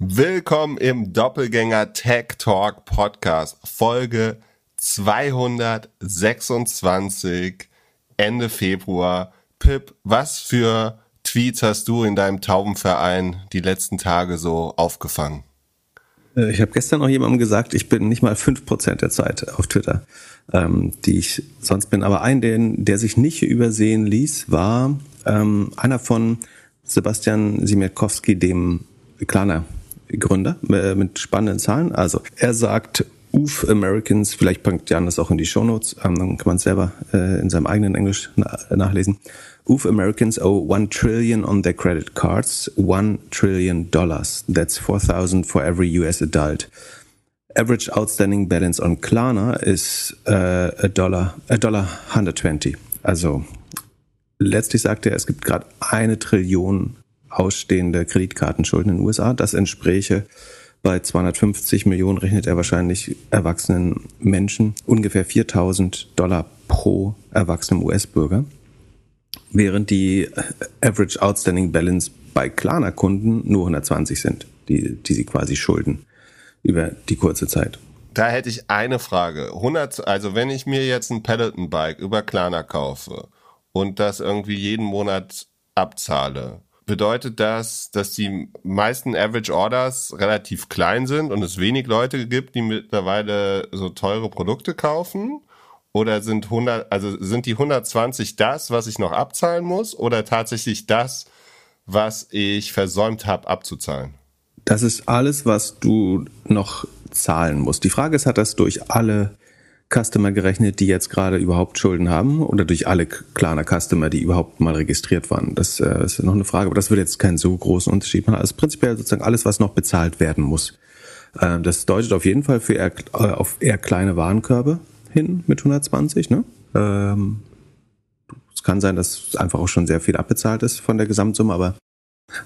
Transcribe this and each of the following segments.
Willkommen im Doppelgänger Tech Talk Podcast, Folge 226, Ende Februar. Pip, was für Tweets hast du in deinem Taubenverein die letzten Tage so aufgefangen? Äh, ich habe gestern noch jemandem gesagt, ich bin nicht mal fünf Prozent der Zeit auf Twitter, ähm, die ich sonst bin. Aber ein, den, der sich nicht übersehen ließ, war ähm, einer von Sebastian Siemiatkowski, dem Klaner Gründer äh, mit spannenden Zahlen. Also er sagt, Uf Americans, vielleicht packt Jan das auch in die Shownotes, ähm, dann kann man es selber äh, in seinem eigenen Englisch na nachlesen. Uf Americans owe 1 trillion on their credit cards, 1 trillion dollars. That's 4,000 for every US adult. Average outstanding balance on Klarna is uh, a dollar, a dollar 120. Also letztlich sagt er, es gibt gerade eine Trillion ausstehende Kreditkartenschulden in den USA. Das entspräche bei 250 Millionen rechnet er wahrscheinlich erwachsenen Menschen ungefähr 4000 Dollar pro erwachsenem US-Bürger. Während die Average Outstanding Balance bei Klarna-Kunden nur 120 sind, die, die sie quasi schulden über die kurze Zeit. Da hätte ich eine Frage. 100, also wenn ich mir jetzt ein Peloton-Bike über Klarna kaufe und das irgendwie jeden Monat abzahle, bedeutet das, dass die meisten Average Orders relativ klein sind und es wenig Leute gibt, die mittlerweile so teure Produkte kaufen? Oder sind 100, also sind die 120 das, was ich noch abzahlen muss oder tatsächlich das, was ich versäumt habe abzuzahlen? Das ist alles, was du noch zahlen musst. Die Frage ist, hat das durch alle Customer gerechnet, die jetzt gerade überhaupt Schulden haben oder durch alle Klarner Customer, die überhaupt mal registriert waren? Das äh, ist noch eine Frage, aber das würde jetzt keinen so großen Unterschied machen. Also prinzipiell sozusagen alles, was noch bezahlt werden muss. Äh, das deutet auf jeden Fall für eher, äh, auf eher kleine Warenkörbe hin mit 120. Ne? Ähm, es kann sein, dass einfach auch schon sehr viel abbezahlt ist von der Gesamtsumme, aber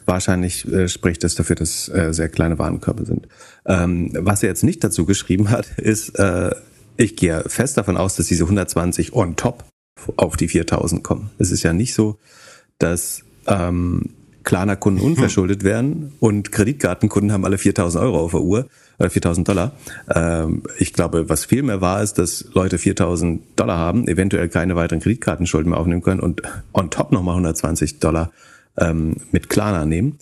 Wahrscheinlich äh, spricht es dafür, dass äh, sehr kleine Warenkörbe sind. Ähm, was er jetzt nicht dazu geschrieben hat, ist, äh, ich gehe fest davon aus, dass diese 120 on top auf die 4000 kommen. Es ist ja nicht so, dass ähm, Klarna-Kunden unverschuldet werden und Kreditkartenkunden haben alle 4000 Euro auf der Uhr oder 4000 Dollar. Ähm, ich glaube, was viel mehr war, ist, dass Leute 4000 Dollar haben, eventuell keine weiteren Kreditkartenschulden mehr aufnehmen können und on top nochmal 120 Dollar ähm, mit Klarna nehmen.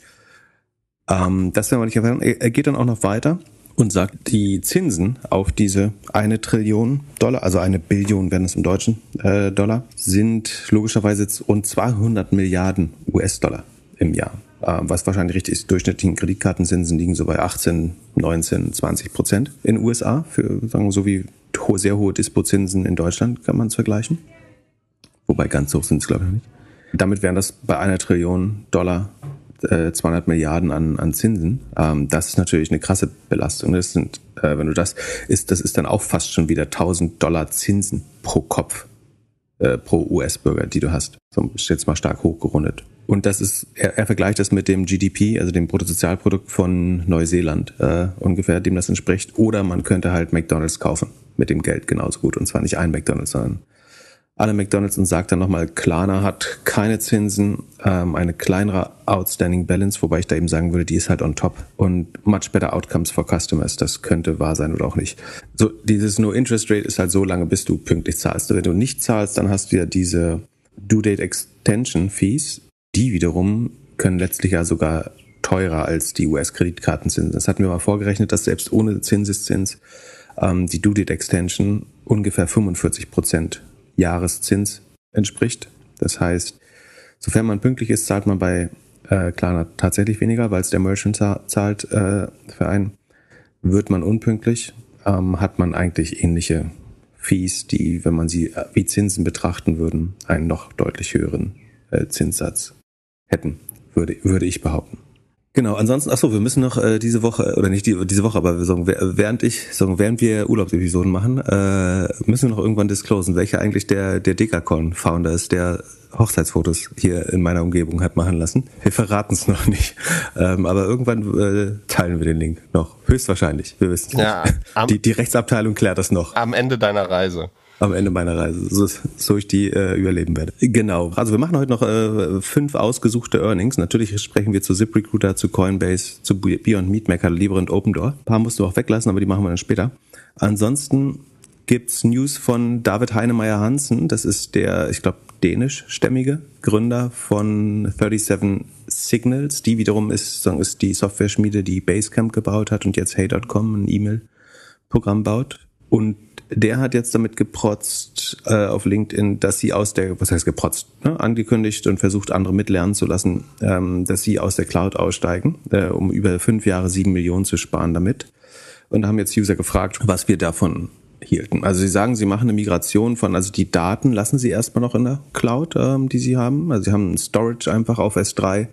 Ähm, das werden wir nicht erfahren. Er geht dann auch noch weiter und sagt, die Zinsen auf diese eine Trillion Dollar, also eine Billion, wenn es im Deutschen äh, Dollar, sind logischerweise rund 200 Milliarden US-Dollar im Jahr. Äh, was wahrscheinlich richtig ist, durchschnittlichen Kreditkartenzinsen liegen so bei 18, 19, 20 Prozent in USA, für sagen wir so wie sehr hohe Dispozinsen in Deutschland kann man es vergleichen. Wobei ganz hoch sind es, glaube ich, nicht. Damit wären das bei einer Trillion Dollar 200 äh, Milliarden an, an Zinsen. Ähm, das ist natürlich eine krasse Belastung. Das sind, äh, wenn du das ist, das ist dann auch fast schon wieder 1000 Dollar Zinsen pro Kopf äh, pro US-Bürger, die du hast. So ist jetzt mal stark hochgerundet. Und das ist, er, er vergleicht das mit dem GDP, also dem Bruttosozialprodukt von Neuseeland äh, ungefähr, dem das entspricht. Oder man könnte halt McDonalds kaufen mit dem Geld genauso gut. Und zwar nicht ein McDonalds, sondern alle McDonalds und sagt dann nochmal, Klarna hat keine Zinsen, ähm, eine kleinere Outstanding Balance, wobei ich da eben sagen würde, die ist halt on top und much better outcomes for customers. Das könnte wahr sein oder auch nicht. So, dieses No Interest Rate ist halt so lange, bis du pünktlich zahlst. Wenn du nicht zahlst, dann hast du ja diese Due Date Extension Fees. Die wiederum können letztlich ja sogar teurer als die US-Kreditkartenzinsen. Das hatten wir mal vorgerechnet, dass selbst ohne Zinseszins ähm, die Due Date Extension ungefähr 45 Prozent Jahreszins entspricht. Das heißt, sofern man pünktlich ist, zahlt man bei äh, Klarna tatsächlich weniger, weil es der Merchant zahlt äh, für einen. Wird man unpünktlich, ähm, hat man eigentlich ähnliche Fees, die, wenn man sie äh, wie Zinsen betrachten würden, einen noch deutlich höheren äh, Zinssatz hätten, würde, würde ich behaupten. Genau, ansonsten, ach so, wir müssen noch äh, diese Woche, oder nicht die, diese Woche, aber wir sagen, während ich, sagen, während wir Urlaubsepisoden machen, äh, müssen wir noch irgendwann disclosen, welcher eigentlich der, der Dekacon-Founder ist, der Hochzeitsfotos hier in meiner Umgebung hat machen lassen. Wir verraten es noch nicht. Ähm, aber irgendwann äh, teilen wir den Link noch. Höchstwahrscheinlich. Wir wissen es ja, nicht. Die, die Rechtsabteilung klärt das noch. Am Ende deiner Reise. Am Ende meiner Reise, so, so ich die äh, überleben werde. Genau. Also wir machen heute noch äh, fünf ausgesuchte Earnings. Natürlich sprechen wir zu ZipRecruiter, zu Coinbase, zu Beyond Meat, Mercado Libre und OpenDoor. Ein paar musst du auch weglassen, aber die machen wir dann später. Ansonsten gibt's News von David Heinemeier Hansen. Das ist der, ich glaube, dänischstämmige Gründer von 37 Signals. Die wiederum ist, ist die Software-Schmiede, die Basecamp gebaut hat und jetzt Hey.com ein E-Mail-Programm baut. Und der hat jetzt damit geprotzt äh, auf LinkedIn, dass sie aus der, was heißt geprotzt, ne, angekündigt und versucht, andere mitlernen zu lassen, ähm, dass sie aus der Cloud aussteigen, äh, um über fünf Jahre sieben Millionen zu sparen damit. Und haben jetzt User gefragt, was wir davon hielten. Also sie sagen, sie machen eine Migration von, also die Daten lassen sie erstmal noch in der Cloud, ähm, die sie haben. Also sie haben ein Storage einfach auf S3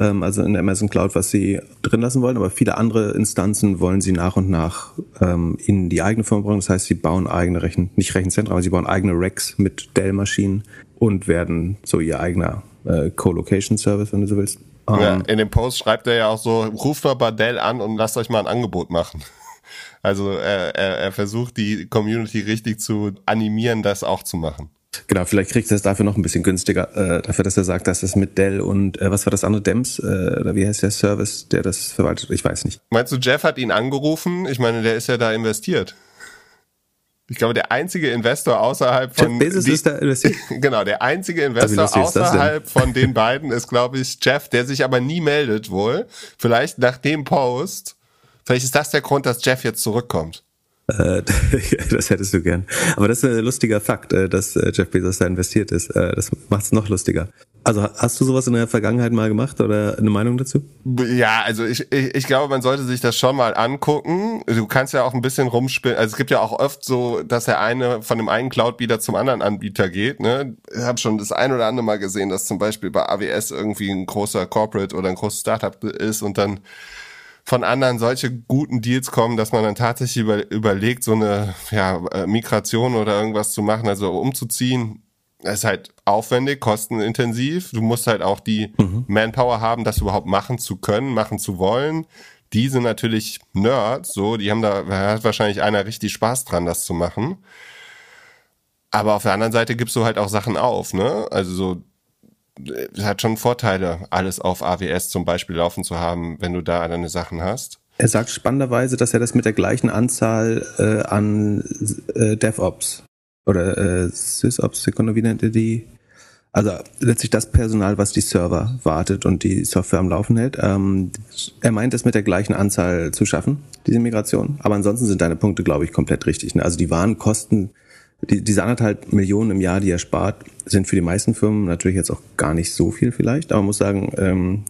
ähm, also in der Amazon Cloud, was sie drin lassen wollen, aber viele andere Instanzen wollen sie nach und nach ähm, in die eigene Firma bringen. Das heißt, sie bauen eigene Rechen, nicht Rechenzentren, aber sie bauen eigene Racks mit Dell-Maschinen und werden so ihr eigener äh, Co-Location-Service, wenn du so willst. Ja, ähm, in dem Post schreibt er ja auch so, ruft mal bei Dell an und lasst euch mal ein Angebot machen. Also er, er, er versucht die Community richtig zu animieren, das auch zu machen. Genau, vielleicht kriegt er es dafür noch ein bisschen günstiger, äh, dafür, dass er sagt, dass es mit Dell und äh, was war das andere, Dems, äh, oder wie heißt der Service, der das verwaltet? Ich weiß nicht. Meinst du, Jeff hat ihn angerufen? Ich meine, der ist ja da investiert. Ich glaube, der einzige Investor außerhalb von. Jeff Bezos die, ist da investiert. genau, der einzige Investor außerhalb von den beiden ist, glaube ich, Jeff, der sich aber nie meldet wohl. Vielleicht nach dem Post. Vielleicht ist das der Grund, dass Jeff jetzt zurückkommt. Äh, das hättest du gern. Aber das ist ein lustiger Fakt, äh, dass äh, Jeff Bezos da investiert ist. Das macht es noch lustiger. Also hast du sowas in der Vergangenheit mal gemacht oder eine Meinung dazu? Ja, also ich, ich, ich glaube, man sollte sich das schon mal angucken. Du kannst ja auch ein bisschen rumspielen. Also es gibt ja auch oft so, dass der eine von dem einen Cloud-Bieter zum anderen Anbieter geht. Ne? Ich habe schon das ein oder andere Mal gesehen, dass zum Beispiel bei AWS irgendwie ein großer Corporate oder ein großes Startup ist und dann von anderen solche guten Deals kommen, dass man dann tatsächlich über, überlegt, so eine ja, äh, Migration oder irgendwas zu machen, also umzuziehen. ist halt aufwendig, kostenintensiv. Du musst halt auch die mhm. Manpower haben, das überhaupt machen zu können, machen zu wollen. Die sind natürlich Nerds, so, die haben da, da hat wahrscheinlich einer richtig Spaß dran, das zu machen. Aber auf der anderen Seite gibst du halt auch Sachen auf, ne? Also so es hat schon Vorteile, alles auf AWS zum Beispiel laufen zu haben, wenn du da deine Sachen hast. Er sagt spannenderweise, dass er das mit der gleichen Anzahl äh, an äh, DevOps oder äh, SysOps, Sekunde, wie nennt er die? Also letztlich das Personal, was die Server wartet und die Software am Laufen hält. Ähm, er meint es mit der gleichen Anzahl zu schaffen, diese Migration. Aber ansonsten sind deine Punkte, glaube ich, komplett richtig. Ne? Also die Warenkosten die, diese anderthalb Millionen im Jahr, die er spart, sind für die meisten Firmen natürlich jetzt auch gar nicht so viel vielleicht. Aber man muss sagen, ähm,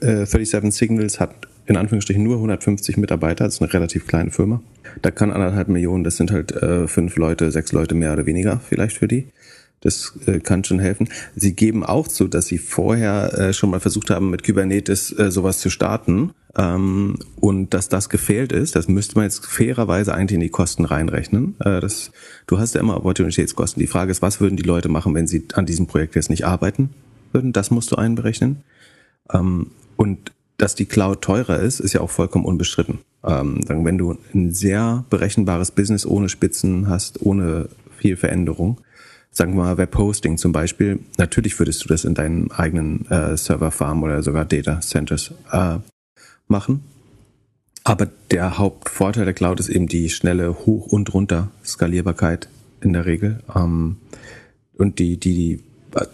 37 äh, Signals hat in Anführungsstrichen nur 150 Mitarbeiter, das ist eine relativ kleine Firma. Da kann anderthalb Millionen, das sind halt äh, fünf Leute, sechs Leute mehr oder weniger vielleicht für die. Das äh, kann schon helfen. Sie geben auch zu, dass sie vorher äh, schon mal versucht haben, mit Kubernetes äh, sowas zu starten. Ähm, und dass das gefehlt ist, das müsste man jetzt fairerweise eigentlich in die Kosten reinrechnen. Das, du hast ja immer Opportunitätskosten. Die Frage ist, was würden die Leute machen, wenn sie an diesem Projekt jetzt nicht arbeiten würden? Das musst du einberechnen. Ähm, und dass die Cloud teurer ist, ist ja auch vollkommen unbestritten. Ähm, wenn du ein sehr berechenbares Business ohne Spitzen hast, ohne viel Veränderung, sagen wir mal Webhosting zum Beispiel, natürlich würdest du das in deinen eigenen äh, Serverfarm oder sogar Data Centers äh, machen. Aber der Hauptvorteil der Cloud ist eben die schnelle Hoch- und Runter Skalierbarkeit in der Regel ähm, und die, die,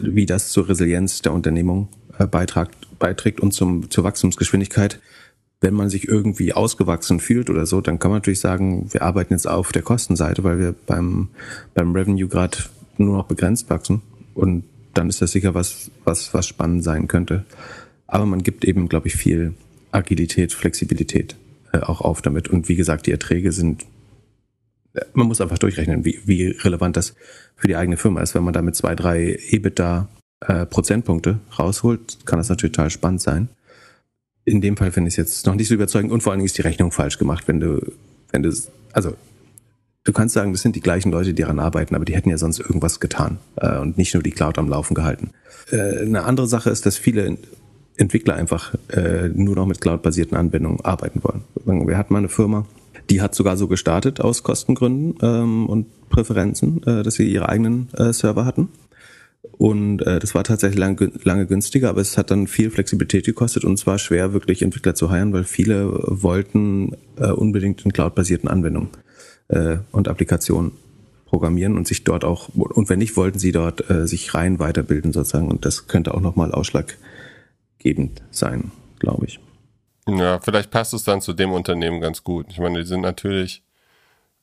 wie das zur Resilienz der Unternehmung äh, beitragt, beiträgt und zum, zur Wachstumsgeschwindigkeit. Wenn man sich irgendwie ausgewachsen fühlt oder so, dann kann man natürlich sagen, wir arbeiten jetzt auf der Kostenseite, weil wir beim, beim Revenue gerade nur noch begrenzt wachsen. Und dann ist das sicher was, was, was spannend sein könnte. Aber man gibt eben, glaube ich, viel Agilität, Flexibilität äh, auch auf damit. Und wie gesagt, die Erträge sind, äh, man muss einfach durchrechnen, wie, wie relevant das für die eigene Firma ist. Wenn man damit zwei, drei EBITDA äh, Prozentpunkte rausholt, kann das natürlich total spannend sein. In dem Fall finde ich es jetzt noch nicht so überzeugend und vor allen Dingen ist die Rechnung falsch gemacht, wenn du, wenn du, also du kannst sagen, das sind die gleichen Leute, die daran arbeiten, aber die hätten ja sonst irgendwas getan äh, und nicht nur die Cloud am Laufen gehalten. Äh, eine andere Sache ist, dass viele Entwickler einfach äh, nur noch mit cloud-basierten Anwendungen arbeiten wollen. Wir hatten mal eine Firma, Die hat sogar so gestartet aus Kostengründen ähm, und Präferenzen, äh, dass sie ihre eigenen äh, Server hatten. Und äh, das war tatsächlich lang, lange günstiger, aber es hat dann viel Flexibilität gekostet und es war schwer, wirklich Entwickler zu heiren, weil viele wollten äh, unbedingt in cloud-basierten Anwendungen äh, und Applikationen programmieren und sich dort auch, und wenn nicht, wollten sie dort äh, sich rein weiterbilden sozusagen. Und das könnte auch nochmal ausschlaggebend sein, glaube ich. Ja, vielleicht passt es dann zu dem Unternehmen ganz gut. Ich meine, die sind natürlich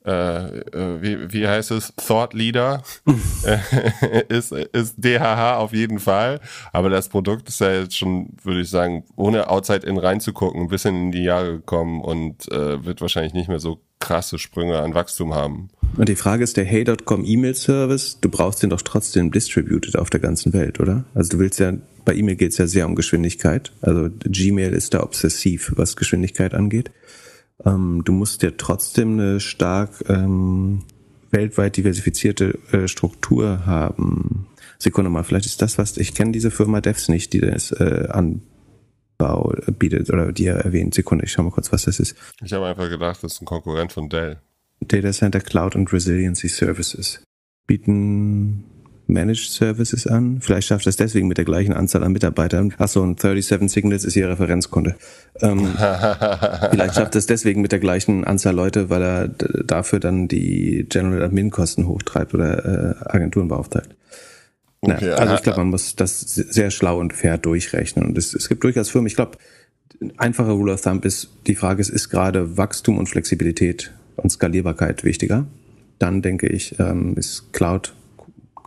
äh, äh, wie, wie heißt es, Thought Leader ist, ist DHH auf jeden Fall. Aber das Produkt ist ja jetzt schon, würde ich sagen, ohne Outside in reinzugucken, ein bisschen in die Jahre gekommen und äh, wird wahrscheinlich nicht mehr so krasse Sprünge an Wachstum haben. Und die Frage ist, der Hey.com E-Mail-Service, du brauchst den doch trotzdem distributed auf der ganzen Welt, oder? Also du willst ja, bei E-Mail geht es ja sehr um Geschwindigkeit. Also Gmail ist da obsessiv, was Geschwindigkeit angeht. Ähm, du musst ja trotzdem eine stark ähm, weltweit diversifizierte äh, Struktur haben. Sekunde mal, vielleicht ist das was, ich kenne diese Firma Devs nicht, die das äh, Anbau bietet oder die er erwähnt. Sekunde, ich schau mal kurz, was das ist. Ich habe einfach gedacht, das ist ein Konkurrent von Dell. Data Center Cloud and Resiliency Services bieten Managed Services an. Vielleicht schafft es deswegen mit der gleichen Anzahl an Mitarbeitern. Achso, und 37 Signals ist ihr Referenzkunde. Ähm, vielleicht schafft es deswegen mit der gleichen Anzahl Leute, weil er dafür dann die General Admin Kosten hochtreibt oder äh, Agenturen beauftragt. Okay, also ich glaube, man muss das sehr schlau und fair durchrechnen. Und es, es gibt durchaus Firmen, ich glaube, einfacher Rule of Thumb ist, die Frage ist, ist gerade Wachstum und Flexibilität und Skalierbarkeit wichtiger? Dann denke ich, ähm, ist Cloud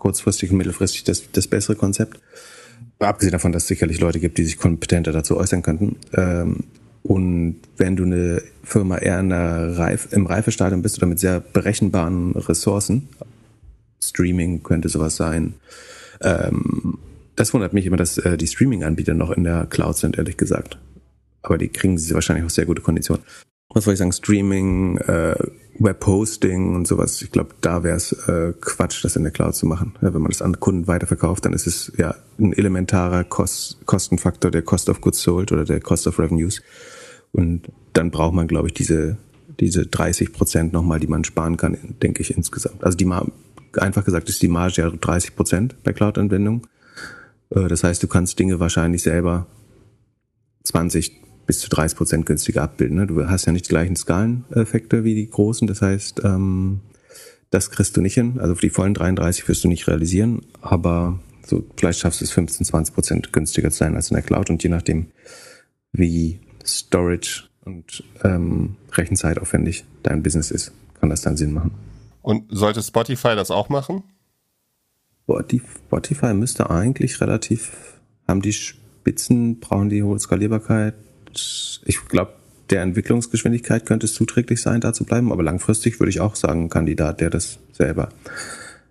kurzfristig und mittelfristig das, das bessere Konzept. Abgesehen davon, dass es sicherlich Leute gibt, die sich kompetenter dazu äußern könnten. Ähm, und wenn du eine Firma eher in der Reif, im Reifestadium bist oder mit sehr berechenbaren Ressourcen, Streaming könnte sowas sein. Ähm, das wundert mich immer, dass äh, die Streaming-Anbieter noch in der Cloud sind, ehrlich gesagt. Aber die kriegen sie wahrscheinlich auch sehr gute Konditionen. Was soll ich sagen? Streaming, äh, Webhosting und sowas. Ich glaube, da wäre es äh, Quatsch, das in der Cloud zu machen. Ja, wenn man das an Kunden weiterverkauft, dann ist es ja ein elementarer Kost Kostenfaktor, der Cost of Goods Sold oder der Cost of Revenues. Und dann braucht man, glaube ich, diese, diese 30 Prozent nochmal, die man sparen kann, denke ich insgesamt. Also die einfach gesagt ist die Marge ja 30 Prozent bei Cloud-Anwendungen. Äh, das heißt, du kannst Dinge wahrscheinlich selber 20, bis zu 30 Prozent günstiger abbilden. Ne? Du hast ja nicht die gleichen Skaleneffekte wie die großen. Das heißt, ähm, das kriegst du nicht hin. Also für die vollen 33 wirst du nicht realisieren. Aber so vielleicht schaffst du es 15, 20 Prozent günstiger zu sein als in der Cloud. Und je nachdem, wie Storage und ähm, Rechenzeitaufwendig dein Business ist, kann das dann Sinn machen. Und sollte Spotify das auch machen? Spotify müsste eigentlich relativ, haben die Spitzen, brauchen die hohe Skalierbarkeit, ich glaube, der Entwicklungsgeschwindigkeit könnte es zuträglich sein, da zu bleiben, aber langfristig würde ich auch sagen, ein Kandidat, der das selber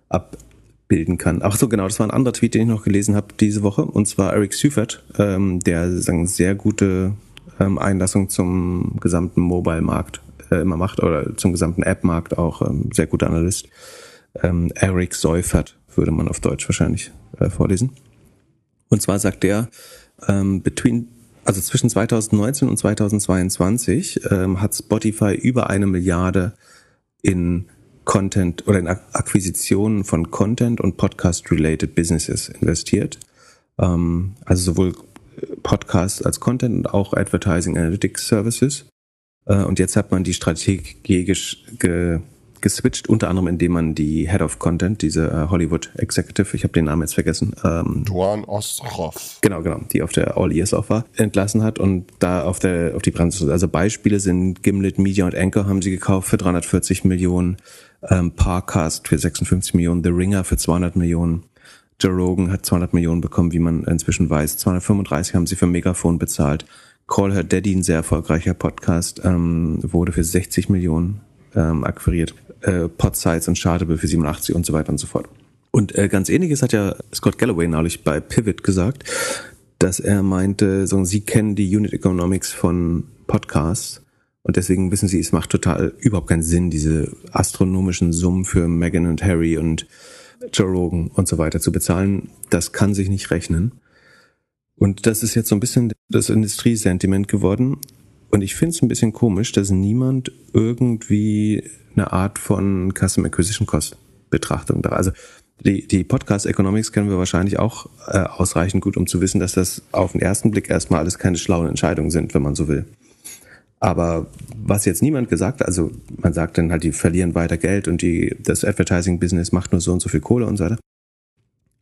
abbilden kann. Ach so, genau, das war ein anderer Tweet, den ich noch gelesen habe diese Woche, und zwar Eric Seifert, ähm, der sagen, sehr gute ähm, Einlassung zum gesamten Mobile-Markt äh, immer macht, oder zum gesamten App-Markt auch, ähm, sehr guter Analyst. Ähm, Eric Seufert würde man auf Deutsch wahrscheinlich äh, vorlesen. Und zwar sagt der, ähm, between also zwischen 2019 und 2022 ähm, hat Spotify über eine Milliarde in Content oder in Akquisitionen von Content und Podcast-related Businesses investiert. Ähm, also sowohl Podcasts als Content und auch Advertising Analytics Services. Äh, und jetzt hat man die strategisch ge geswitcht, unter anderem indem man die Head of Content, diese äh, Hollywood Executive, ich habe den Namen jetzt vergessen. Ähm, Duan Ostrov. Genau, genau, die auf der All Ears auch war, entlassen hat und da auf der auf die Bremse. Also Beispiele sind Gimlet, Media und Anchor haben sie gekauft für 340 Millionen, ähm, Parcast für 56 Millionen, The Ringer für 200 Millionen. Joe Rogan hat 200 Millionen bekommen, wie man inzwischen weiß. 235 haben sie für Megafon bezahlt. Call Her Daddy, ein sehr erfolgreicher Podcast, ähm, wurde für 60 Millionen ähm, akquiriert äh, Podsites und Chartable für 87 und so weiter und so fort. Und äh, ganz ähnliches hat ja Scott Galloway neulich bei Pivot gesagt, dass er meinte, so, sie kennen die Unit Economics von Podcasts und deswegen wissen sie, es macht total überhaupt keinen Sinn, diese astronomischen Summen für Meghan und Harry und Joe Rogan und so weiter zu bezahlen. Das kann sich nicht rechnen. Und das ist jetzt so ein bisschen das Industriesentiment geworden. Und ich finde es ein bisschen komisch, dass niemand irgendwie eine Art von Custom Acquisition Cost Betrachtung da. Also die, die Podcast Economics kennen wir wahrscheinlich auch äh, ausreichend gut, um zu wissen, dass das auf den ersten Blick erstmal alles keine schlauen Entscheidungen sind, wenn man so will. Aber was jetzt niemand gesagt hat, also man sagt dann halt, die verlieren weiter Geld und die, das Advertising-Business macht nur so und so viel Kohle und so weiter.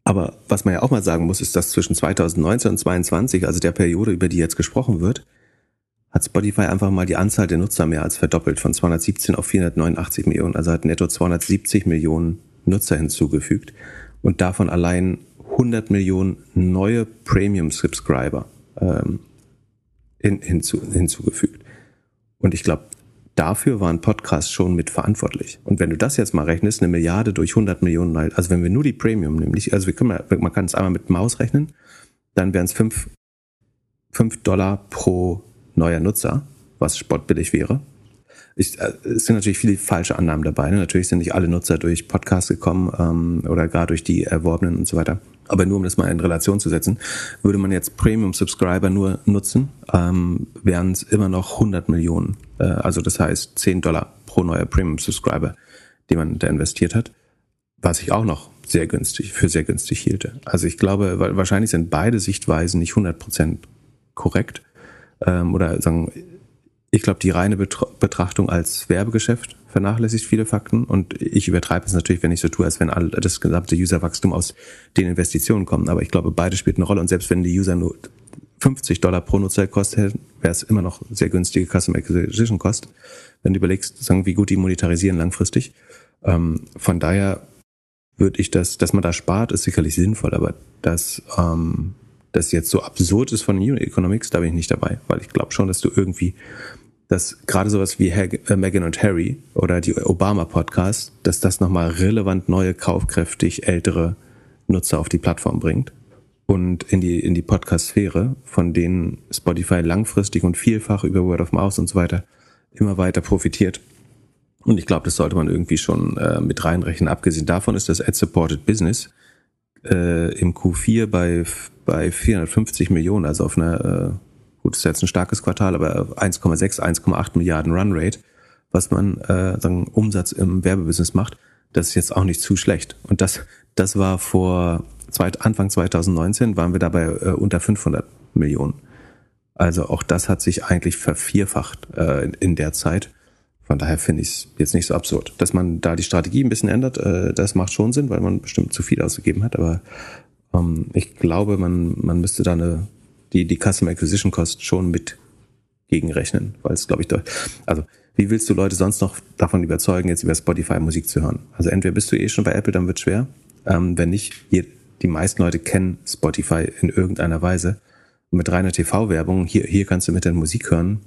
Aber was man ja auch mal sagen muss, ist, dass zwischen 2019 und 2022, also der Periode, über die jetzt gesprochen wird, hat Spotify einfach mal die Anzahl der Nutzer mehr als verdoppelt, von 217 auf 489 Millionen, also hat netto 270 Millionen Nutzer hinzugefügt und davon allein 100 Millionen neue Premium-Subscriber ähm, hin, hinzu, hinzugefügt. Und ich glaube, dafür waren Podcasts schon mit verantwortlich. Und wenn du das jetzt mal rechnest, eine Milliarde durch 100 Millionen, also wenn wir nur die Premium nämlich, also wir können, man kann es einmal mit Maus rechnen, dann wären es 5 Dollar pro neuer Nutzer, was spottbillig wäre. Ich, äh, es sind natürlich viele falsche Annahmen dabei. Ne? Natürlich sind nicht alle Nutzer durch Podcasts gekommen ähm, oder gar durch die erworbenen und so weiter. Aber nur um das mal in Relation zu setzen, würde man jetzt Premium-Subscriber nur nutzen, ähm, wären es immer noch 100 Millionen. Äh, also das heißt 10 Dollar pro neuer Premium-Subscriber, die man da investiert hat. Was ich auch noch sehr günstig, für sehr günstig hielte. Also ich glaube, wahrscheinlich sind beide Sichtweisen nicht 100% korrekt ähm, oder sagen, ich glaube, die reine Betrachtung als Werbegeschäft vernachlässigt viele Fakten und ich übertreibe es natürlich, wenn ich so tue, als wenn all das gesamte Userwachstum aus den Investitionen kommt. Aber ich glaube, beide spielt eine Rolle und selbst wenn die User nur 50 Dollar pro Nutzer kostet, wäre es immer noch sehr günstige Customer Acquisition Cost, wenn du überlegst, sagen, wie gut die monetarisieren langfristig. Ähm, von daher würde ich das, dass man da spart, ist sicherlich sinnvoll, aber das ähm, das jetzt so absurd ist von Unit Economics, da bin ich nicht dabei, weil ich glaube schon, dass du irgendwie, dass gerade sowas wie äh, Meghan und Harry oder die Obama Podcast, dass das nochmal relevant neue, kaufkräftig ältere Nutzer auf die Plattform bringt und in die, in die Podcast-Sphäre, von denen Spotify langfristig und vielfach über Word of Mouse und so weiter immer weiter profitiert. Und ich glaube, das sollte man irgendwie schon äh, mit reinrechnen. Abgesehen davon ist das Ad-Supported Business äh, im Q4 bei, bei 450 Millionen, also auf einer, äh, gut, ist jetzt ein starkes Quartal, aber 1,6, 1,8 Milliarden Runrate, was man äh, sagen, Umsatz im Werbebusiness macht, das ist jetzt auch nicht zu schlecht. Und das, das war vor zweit, Anfang 2019, waren wir dabei äh, unter 500 Millionen. Also auch das hat sich eigentlich vervierfacht äh, in, in der Zeit. Von daher finde ich es jetzt nicht so absurd. Dass man da die Strategie ein bisschen ändert, äh, das macht schon Sinn, weil man bestimmt zu viel ausgegeben hat. Aber ähm, ich glaube, man, man müsste da eine, die, die Customer Acquisition Cost schon mit gegenrechnen, weil es, glaube ich, also wie willst du Leute sonst noch davon überzeugen, jetzt über Spotify Musik zu hören? Also entweder bist du eh schon bei Apple, dann wird es schwer. Ähm, wenn nicht, die meisten Leute kennen Spotify in irgendeiner Weise. Und mit reiner TV-Werbung, hier, hier kannst du mit der Musik hören,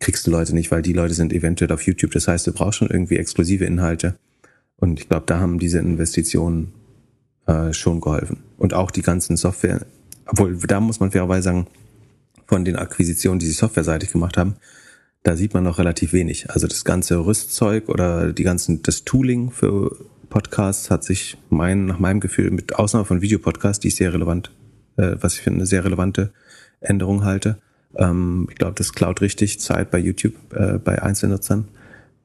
kriegst du Leute nicht, weil die Leute sind eventuell auf YouTube. Das heißt, du brauchst schon irgendwie exklusive Inhalte. Und ich glaube, da haben diese Investitionen äh, schon geholfen. Und auch die ganzen Software, obwohl da muss man fairerweise sagen, von den Akquisitionen, die sie softwareseitig gemacht haben, da sieht man noch relativ wenig. Also das ganze Rüstzeug oder die ganzen, das Tooling für Podcasts hat sich mein, nach meinem Gefühl, mit Ausnahme von Videopodcasts, die ich sehr relevant, äh, was ich finde, eine sehr relevante Änderung halte, ähm, ich glaube, das klaut richtig Zeit bei YouTube äh, bei Einzelnutzern.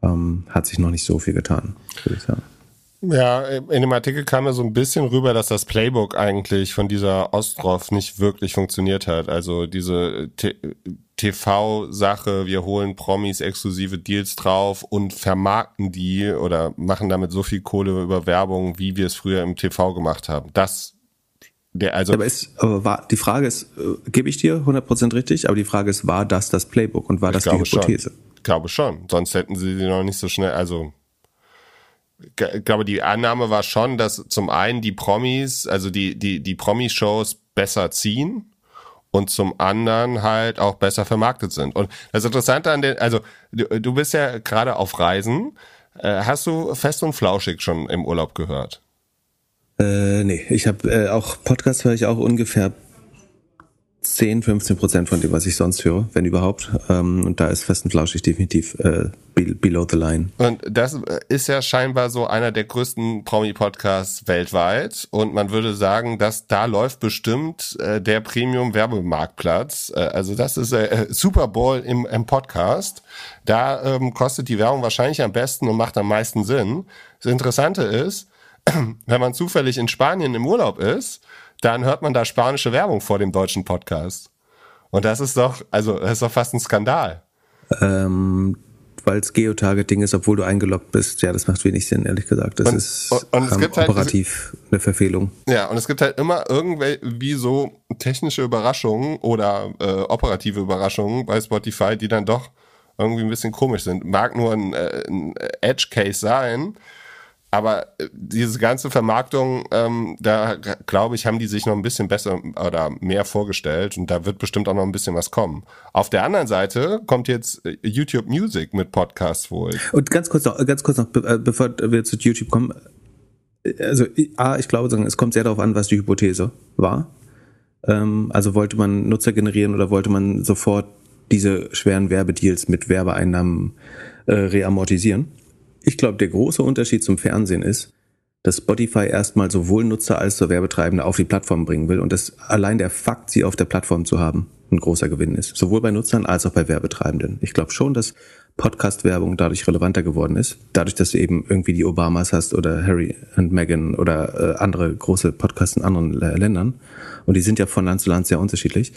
Ähm, hat sich noch nicht so viel getan, würde ich sagen. Ja, in dem Artikel kam ja so ein bisschen rüber, dass das Playbook eigentlich von dieser Ostrov nicht wirklich funktioniert hat. Also diese TV-Sache, wir holen Promis exklusive Deals drauf und vermarkten die oder machen damit so viel Kohle über Werbung, wie wir es früher im TV gemacht haben. Das der, also aber, ist, aber war, die Frage ist, äh, gebe ich dir 100% richtig, aber die Frage ist, war das das Playbook und war das die Hypothese? Schon. Ich glaube schon, sonst hätten sie die noch nicht so schnell, also ich glaube, die Annahme war schon, dass zum einen die Promis, also die, die, die Promi-Shows besser ziehen und zum anderen halt auch besser vermarktet sind. Und das Interessante an den, also du, du bist ja gerade auf Reisen. Äh, hast du Fest und Flauschig schon im Urlaub gehört? Äh, nee, ich habe äh, auch Podcast höre ich auch ungefähr 10, 15 Prozent von dem, was ich sonst höre, wenn überhaupt. Ähm, und da ist Fest und Flauschig definitiv äh, below the line. Und das ist ja scheinbar so einer der größten Promi-Podcasts weltweit. Und man würde sagen, dass da läuft bestimmt äh, der Premium-Werbemarktplatz. Äh, also das ist äh, Super Bowl im, im Podcast. Da ähm, kostet die Werbung wahrscheinlich am besten und macht am meisten Sinn. Das Interessante ist, wenn man zufällig in Spanien im Urlaub ist, dann hört man da spanische Werbung vor dem deutschen Podcast. Und das ist doch, also das ist doch fast ein Skandal. Ähm, weil es Geotargeting ist, obwohl du eingeloggt bist. Ja, das macht wenig Sinn, ehrlich gesagt. Das und, ist und, und es ähm, gibt halt, operativ eine Verfehlung. Ja, und es gibt halt immer irgendwie so technische Überraschungen oder äh, operative Überraschungen bei Spotify, die dann doch irgendwie ein bisschen komisch sind. Mag nur ein, äh, ein Edge-Case sein, aber äh, diese ganze Vermarktung, ähm, da glaube ich, haben die sich noch ein bisschen besser oder mehr vorgestellt und da wird bestimmt auch noch ein bisschen was kommen. Auf der anderen Seite kommt jetzt äh, YouTube Music mit Podcasts wohl. Und ganz kurz noch, ganz kurz noch, äh, bevor wir zu YouTube kommen. Also, A, ich glaube, es kommt sehr darauf an, was die Hypothese war. Ähm, also wollte man Nutzer generieren oder wollte man sofort diese schweren Werbedeals mit Werbeeinnahmen äh, reamortisieren? Ich glaube, der große Unterschied zum Fernsehen ist, dass Spotify erstmal sowohl Nutzer als auch Werbetreibende auf die Plattform bringen will und dass allein der Fakt, sie auf der Plattform zu haben, ein großer Gewinn ist. Sowohl bei Nutzern als auch bei Werbetreibenden. Ich glaube schon, dass Podcast-Werbung dadurch relevanter geworden ist. Dadurch, dass du eben irgendwie die Obamas hast oder Harry und Meghan oder äh, andere große Podcasts in anderen äh, Ländern. Und die sind ja von Land zu Land sehr unterschiedlich.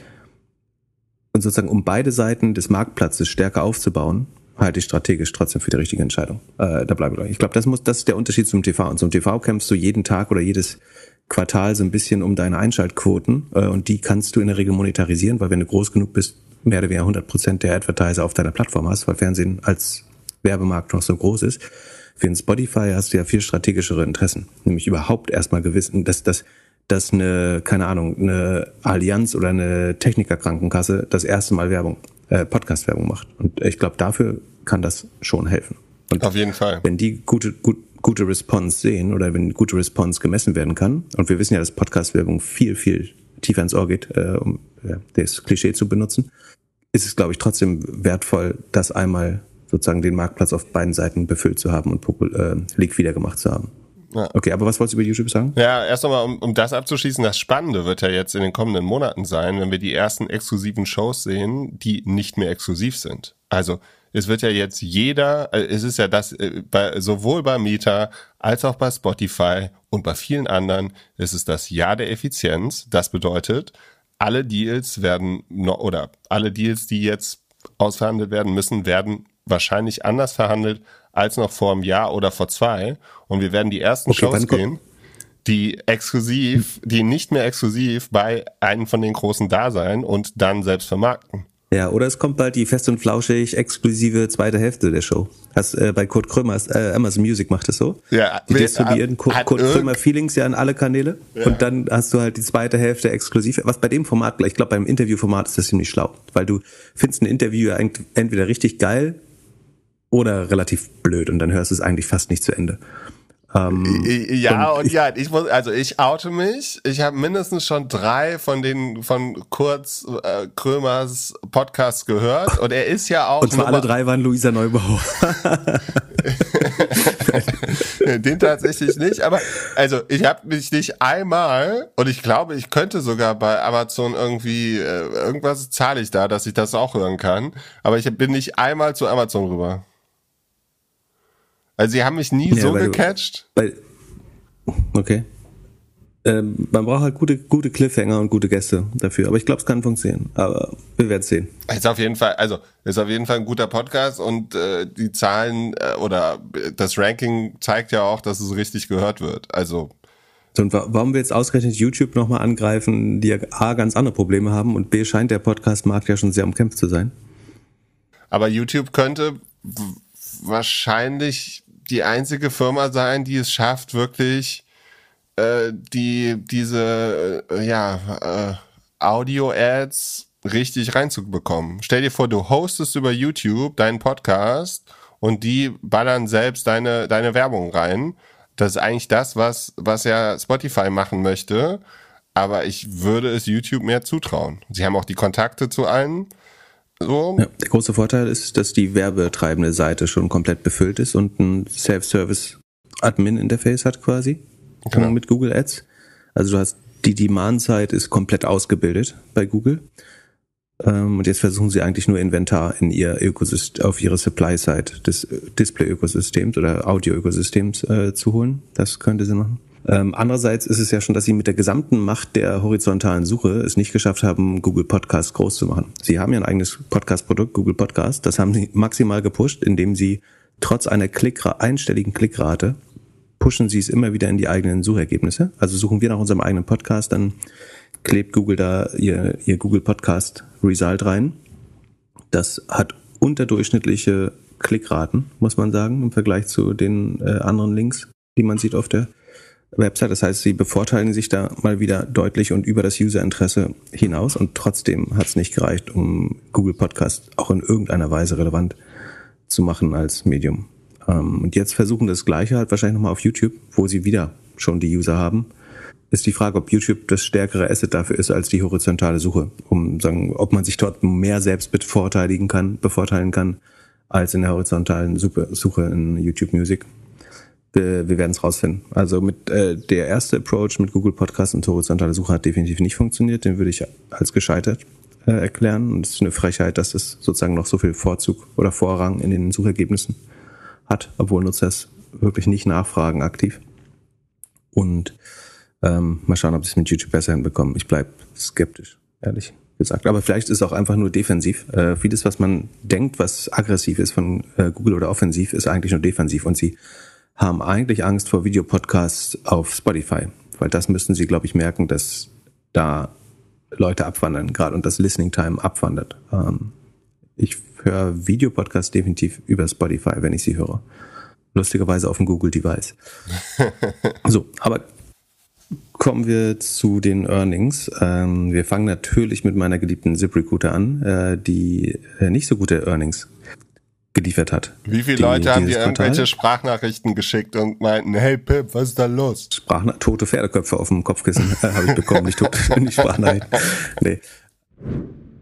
Und sozusagen, um beide Seiten des Marktplatzes stärker aufzubauen, halte ich strategisch trotzdem für die richtige Entscheidung. Äh, da bleibe ich. Ich glaube, das muss, das ist der Unterschied zum TV. Und zum TV kämpfst du jeden Tag oder jedes Quartal so ein bisschen um deine Einschaltquoten äh, und die kannst du in der Regel monetarisieren, weil wenn du groß genug bist, mehr oder weniger 100 Prozent der Advertiser auf deiner Plattform hast, weil Fernsehen als Werbemarkt noch so groß ist. Für den Spotify hast du ja viel strategischere Interessen, nämlich überhaupt erstmal gewissen, dass das dass eine, keine Ahnung, eine Allianz oder eine Technikerkrankenkasse das erste Mal Werbung äh, Podcast-Werbung macht. Und ich glaube, dafür kann das schon helfen. Und Auf jeden Fall. Wenn die gute, gut, gute Response sehen oder wenn gute Response gemessen werden kann, und wir wissen ja, dass Podcast-Werbung viel, viel tiefer ins Ohr geht, äh, um ja, das Klischee zu benutzen, ist es, glaube ich, trotzdem wertvoll, das einmal sozusagen den Marktplatz auf beiden Seiten befüllt zu haben und äh, liquider gemacht zu haben. Ja. Okay, aber was wolltest du über YouTube sagen? Ja, erst nochmal, um, um das abzuschließen, das Spannende wird ja jetzt in den kommenden Monaten sein, wenn wir die ersten exklusiven Shows sehen, die nicht mehr exklusiv sind. Also es wird ja jetzt jeder, äh, es ist ja das, äh, bei, sowohl bei Meta als auch bei Spotify und bei vielen anderen, ist es das Jahr der Effizienz. Das bedeutet, alle Deals werden, noch, oder alle Deals, die jetzt ausverhandelt werden müssen, werden wahrscheinlich anders verhandelt als noch vor einem Jahr oder vor zwei. Und wir werden die ersten okay, Shows gehen, die exklusiv, die nicht mehr exklusiv bei einem von den großen da sein und dann selbst vermarkten. Ja, oder es kommt bald die fest und flauschig exklusive zweite Hälfte der Show. Hast, äh, bei Kurt Krömer, äh, Amazon Music macht das so. Ja, die distribuieren Kurt, Kurt Krömer Feelings ja an alle Kanäle ja. und dann hast du halt die zweite Hälfte exklusiv. Was bei dem Format, ich glaube beim Interviewformat ist das ziemlich schlau, weil du findest ein Interview entweder richtig geil oder relativ blöd und dann hörst du es eigentlich fast nicht zu Ende. Ähm, ja und, ich, ja, ich muss, also ich oute mich. Ich habe mindestens schon drei von den von Kurz äh, Krömers Podcasts gehört und er ist ja auch. Und zwar alle drei waren Luisa Neubauer. den tatsächlich nicht, aber also ich habe mich nicht einmal und ich glaube, ich könnte sogar bei Amazon irgendwie äh, irgendwas zahle ich da, dass ich das auch hören kann, aber ich bin nicht einmal zu Amazon rüber. Also sie haben mich nie ja, so gecatcht. Weil, okay. Ähm, man braucht halt gute, gute Cliffhanger und gute Gäste dafür. Aber ich glaube, es kann funktionieren. Aber wir werden sehen. Ist auf jeden Fall, also ist auf jeden Fall ein guter Podcast und äh, die Zahlen äh, oder das Ranking zeigt ja auch, dass es richtig gehört wird. Also und warum wir jetzt ausgerechnet YouTube nochmal angreifen, die ja A, ganz andere Probleme haben und B, scheint der Podcast-Markt ja schon sehr umkämpft zu sein. Aber YouTube könnte wahrscheinlich die einzige Firma sein, die es schafft, wirklich äh, die diese äh, ja äh, Audio-Ads richtig reinzubekommen. Stell dir vor, du hostest über YouTube deinen Podcast und die ballern selbst deine deine Werbung rein. Das ist eigentlich das, was was ja Spotify machen möchte. aber ich würde es YouTube mehr zutrauen. Sie haben auch die Kontakte zu allen. So. Ja, der große Vorteil ist, dass die werbetreibende Seite schon komplett befüllt ist und ein Self-Service-Admin-Interface hat quasi genau. mit Google Ads. Also du hast die Demand-Side ist komplett ausgebildet bei Google. Ähm, und jetzt versuchen sie eigentlich nur Inventar in ihr Ökosystem, auf ihre Supply-Side des Display-Ökosystems oder Audio-Ökosystems äh, zu holen. Das könnte sie machen. Ähm, andererseits ist es ja schon, dass sie mit der gesamten Macht der horizontalen Suche es nicht geschafft haben, Google Podcast groß zu machen. Sie haben ja ein eigenes Podcast-Produkt, Google Podcast. Das haben sie maximal gepusht, indem sie trotz einer Klickra einstelligen Klickrate pushen sie es immer wieder in die eigenen Suchergebnisse. Also suchen wir nach unserem eigenen Podcast, dann klebt Google da ihr, ihr Google Podcast Result rein. Das hat unterdurchschnittliche Klickraten, muss man sagen, im Vergleich zu den äh, anderen Links, die man sieht auf der Website. Das heißt, sie bevorteilen sich da mal wieder deutlich und über das Userinteresse hinaus und trotzdem hat es nicht gereicht, um Google Podcast auch in irgendeiner Weise relevant zu machen als Medium. Ähm, und jetzt versuchen das Gleiche halt wahrscheinlich nochmal auf YouTube, wo sie wieder schon die User haben. Ist die Frage, ob YouTube das stärkere Asset dafür ist als die horizontale Suche, um sagen, ob man sich dort mehr selbst bevorteiligen kann, bevorteilen kann, als in der horizontalen Suche in YouTube Music wir, wir werden es rausfinden. Also mit äh, der erste Approach mit Google Podcast und horizontale Suche hat definitiv nicht funktioniert. Den würde ich als gescheitert äh, erklären. Und es ist eine Frechheit, dass es sozusagen noch so viel Vorzug oder Vorrang in den Suchergebnissen hat, obwohl Nutzer es wirklich nicht nachfragen aktiv. Und ähm, mal schauen, ob sie es mit YouTube besser hinbekommen. Ich bleib skeptisch, ehrlich gesagt. Aber vielleicht ist es auch einfach nur defensiv. Äh, vieles, was man denkt, was aggressiv ist von äh, Google oder offensiv, ist eigentlich nur defensiv. Und sie haben eigentlich Angst vor Videopodcasts auf Spotify, weil das müssten sie, glaube ich, merken, dass da Leute abwandern gerade und das Listening Time abwandert. Ähm, ich höre Videopodcasts definitiv über Spotify, wenn ich sie höre. Lustigerweise auf dem Google Device. so, aber kommen wir zu den Earnings. Ähm, wir fangen natürlich mit meiner geliebten ZipRecruiter an, äh, die äh, nicht so gute Earnings geliefert hat. Wie viele die, Leute haben dir irgendwelche Sprachnachrichten geschickt und meinten, hey Pip, was ist da los? Sprachna tote Pferdeköpfe auf dem Kopfkissen habe ich bekommen, nicht, tote, nicht Sprachnachrichten. Nee.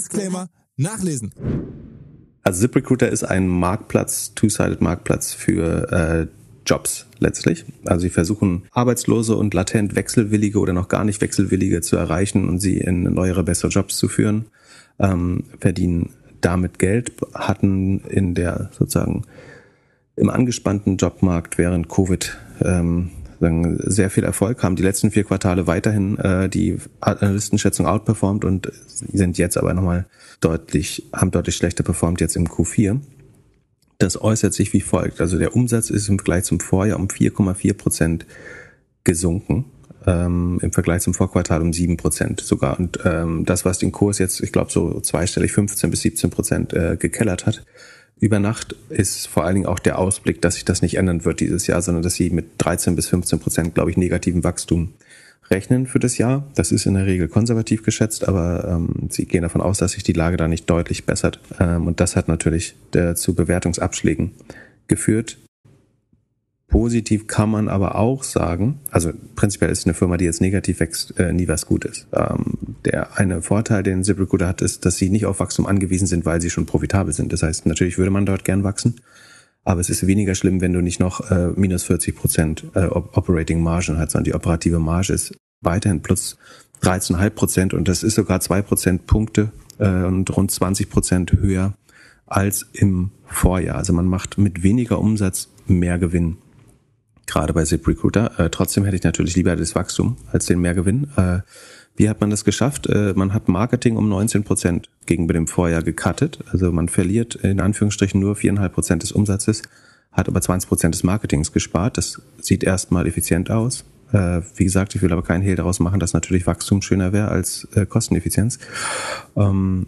Disclaimer nachlesen. Also ZipRecruiter ist ein Marktplatz, Two-Sided Marktplatz für äh, Jobs letztlich. Also sie versuchen Arbeitslose und latent Wechselwillige oder noch gar nicht Wechselwillige zu erreichen und sie in neuere, bessere Jobs zu führen, ähm, verdienen damit Geld, hatten in der sozusagen im angespannten Jobmarkt während Covid ähm, sehr viel Erfolg, haben die letzten vier Quartale weiterhin äh, die Analystenschätzung outperformed und sind jetzt aber nochmal deutlich, haben deutlich schlechter performt jetzt im Q4. Das äußert sich wie folgt. Also der Umsatz ist im Vergleich zum Vorjahr um 4,4 Prozent gesunken. Ähm, Im Vergleich zum Vorquartal um 7 Prozent sogar. Und ähm, das, was den Kurs jetzt, ich glaube, so zweistellig 15 bis 17 Prozent äh, gekellert hat, über Nacht ist vor allen Dingen auch der Ausblick, dass sich das nicht ändern wird dieses Jahr, sondern dass sie mit 13 bis 15 Prozent, glaube ich, negativen Wachstum rechnen für das Jahr. Das ist in der Regel konservativ geschätzt, aber ähm, sie gehen davon aus, dass sich die Lage da nicht deutlich bessert. Ähm, und das hat natürlich der, zu Bewertungsabschlägen geführt. Positiv kann man aber auch sagen, also prinzipiell ist eine Firma, die jetzt negativ wächst, äh, nie was Gutes. Ähm, der eine Vorteil, den ZipRecruiter hat, ist, dass sie nicht auf Wachstum angewiesen sind, weil sie schon profitabel sind. Das heißt, natürlich würde man dort gern wachsen, aber es ist weniger schlimm, wenn du nicht noch äh, minus 40 Prozent äh, Operating Margin hast, sondern die operative Marge ist weiterhin plus 13,5 Prozent und das ist sogar zwei Prozentpunkte äh, und rund 20 Prozent höher als im Vorjahr. Also man macht mit weniger Umsatz mehr Gewinn. Gerade bei ZipRecruiter. Äh, trotzdem hätte ich natürlich lieber das Wachstum als den Mehrgewinn. Äh, wie hat man das geschafft? Äh, man hat Marketing um 19 Prozent gegenüber dem Vorjahr gecuttet. Also man verliert in Anführungsstrichen nur 4,5 Prozent des Umsatzes, hat aber 20 Prozent des Marketings gespart. Das sieht erstmal effizient aus. Äh, wie gesagt, ich will aber keinen Hehl daraus machen, dass natürlich Wachstum schöner wäre als äh, Kosteneffizienz. Ähm,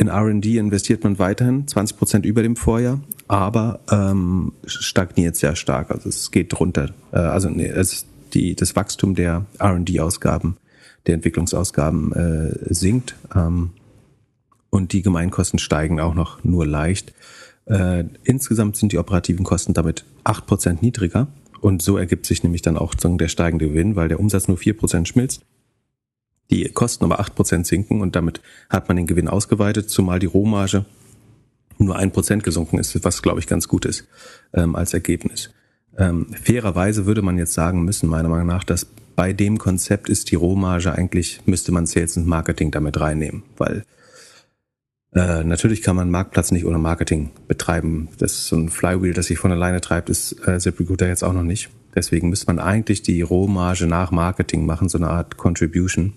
in R&D investiert man weiterhin 20 Prozent über dem Vorjahr, aber ähm, stagniert sehr stark. Also es geht drunter. Äh, also nee, es, die, das Wachstum der R&D-Ausgaben, der Entwicklungsausgaben äh, sinkt ähm, und die Gemeinkosten steigen auch noch nur leicht. Äh, insgesamt sind die operativen Kosten damit 8% niedriger und so ergibt sich nämlich dann auch der steigende Gewinn, weil der Umsatz nur 4% schmilzt, die Kosten aber 8% sinken und damit hat man den Gewinn ausgeweitet, zumal die Rohmarge nur 1% gesunken ist, was glaube ich ganz gut ist ähm, als Ergebnis. Ähm, fairerweise würde man jetzt sagen müssen, meiner Meinung nach, dass bei dem Konzept ist die Rohmarge eigentlich, müsste man Sales und Marketing damit reinnehmen, weil äh, natürlich kann man Marktplatz nicht ohne Marketing betreiben. Das ist so ein Flywheel, das sich von alleine treibt, ist äh, ZipRecruiter jetzt auch noch nicht. Deswegen müsste man eigentlich die Rohmarge nach Marketing machen, so eine Art Contribution.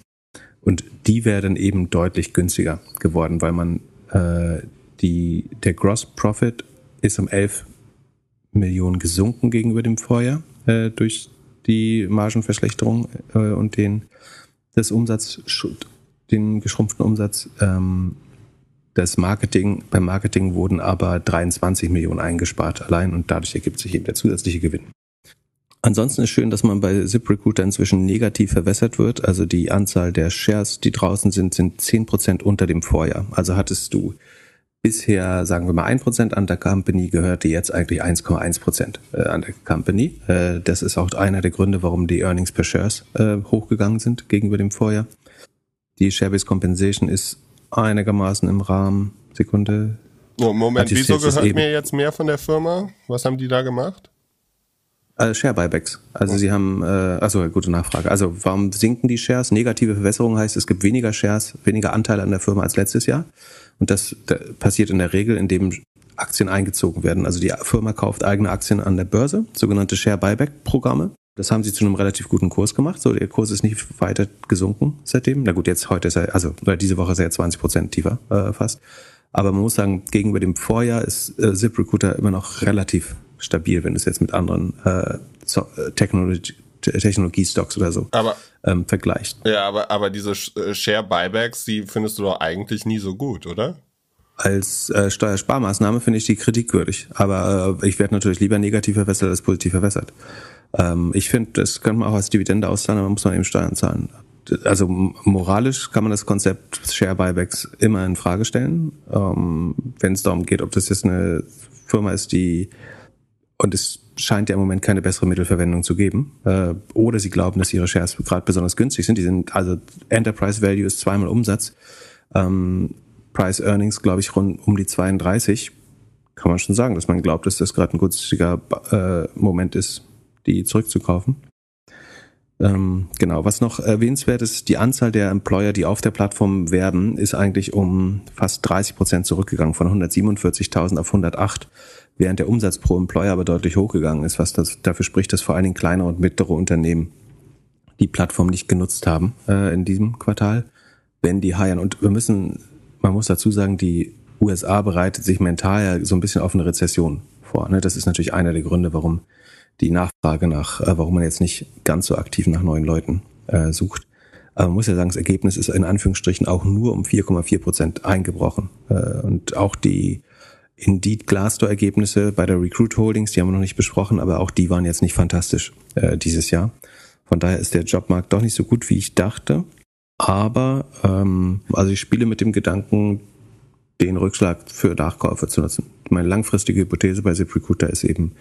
Und die wäre dann eben deutlich günstiger geworden, weil man äh, die, der Gross Profit ist um 11 Millionen gesunken gegenüber dem Vorjahr äh, durch die Margenverschlechterung äh, und den, das Umsatz, den geschrumpften Umsatz. Ähm, das Marketing, beim Marketing wurden aber 23 Millionen eingespart allein und dadurch ergibt sich eben der zusätzliche Gewinn. Ansonsten ist schön, dass man bei ZipRecruiter inzwischen negativ verwässert wird. Also die Anzahl der Shares, die draußen sind, sind 10% unter dem Vorjahr. Also hattest du bisher, sagen wir mal, 1% an der Company, gehörte jetzt eigentlich 1,1% äh, an der Company. Äh, das ist auch einer der Gründe, warum die Earnings per Shares äh, hochgegangen sind gegenüber dem Vorjahr. Die Share-Based Compensation ist einigermaßen im Rahmen. Sekunde. Oh, Moment, wieso gehört mir jetzt mehr von der Firma? Was haben die da gemacht? Also Share Buybacks. Also oh. sie haben, äh, also gute Nachfrage. Also warum sinken die Shares? Negative Verwässerung heißt, es gibt weniger Shares, weniger Anteile an der Firma als letztes Jahr. Und das, das passiert in der Regel, indem Aktien eingezogen werden. Also die Firma kauft eigene Aktien an der Börse, sogenannte Share Buyback Programme. Das haben sie zu einem relativ guten Kurs gemacht. So, der Kurs ist nicht weiter gesunken seitdem. Na gut, jetzt heute ist er, also diese Woche ist er 20 Prozent tiefer äh, fast. Aber man muss sagen, gegenüber dem Vorjahr ist äh, ZipRecruiter immer noch relativ stabil, wenn du es jetzt mit anderen äh, so, äh, Technology, Technologie-Stocks oder so aber, ähm, vergleicht. Ja, aber, aber diese äh, Share-Buybacks, die findest du doch eigentlich nie so gut, oder? Als äh, Steuersparmaßnahme finde ich die kritikwürdig. Aber äh, ich werde natürlich lieber negativ verwässert als positiv verwässert. Ähm, ich finde, das kann man auch als Dividende auszahlen, aber muss man eben Steuern zahlen. Also moralisch kann man das Konzept Share Buybacks immer in Frage stellen, ähm, wenn es darum geht, ob das jetzt eine Firma ist, die und es scheint ja im Moment keine bessere Mittelverwendung zu geben. Äh, oder sie glauben, dass ihre Shares gerade besonders günstig sind. Die sind also Enterprise Value ist zweimal Umsatz. Ähm, Price Earnings, glaube ich, rund um die 32. Kann man schon sagen, dass man glaubt, dass das gerade ein günstiger äh, Moment ist, die zurückzukaufen. Ähm, genau, was noch erwähnenswert ist, die Anzahl der Employer, die auf der Plattform werben, ist eigentlich um fast 30 Prozent zurückgegangen, von 147.000 auf 108, während der Umsatz pro Employer aber deutlich hochgegangen ist, was das, dafür spricht, dass vor allen Dingen kleinere und mittlere Unternehmen die Plattform nicht genutzt haben äh, in diesem Quartal, wenn die heiern. Und wir müssen, man muss dazu sagen, die USA bereitet sich mental ja so ein bisschen auf eine Rezession vor. Ne? Das ist natürlich einer der Gründe, warum die Nachfrage nach, äh, warum man jetzt nicht ganz so aktiv nach neuen Leuten äh, sucht. Aber man muss ja sagen, das Ergebnis ist in Anführungsstrichen auch nur um 4,4 Prozent eingebrochen. Äh, und auch die Indeed Glassdoor-Ergebnisse bei der Recruit Holdings, die haben wir noch nicht besprochen, aber auch die waren jetzt nicht fantastisch äh, dieses Jahr. Von daher ist der Jobmarkt doch nicht so gut, wie ich dachte. Aber ähm, also ich spiele mit dem Gedanken, den Rückschlag für Nachkäufe zu nutzen. Meine langfristige Hypothese bei ZipRecruiter ist eben,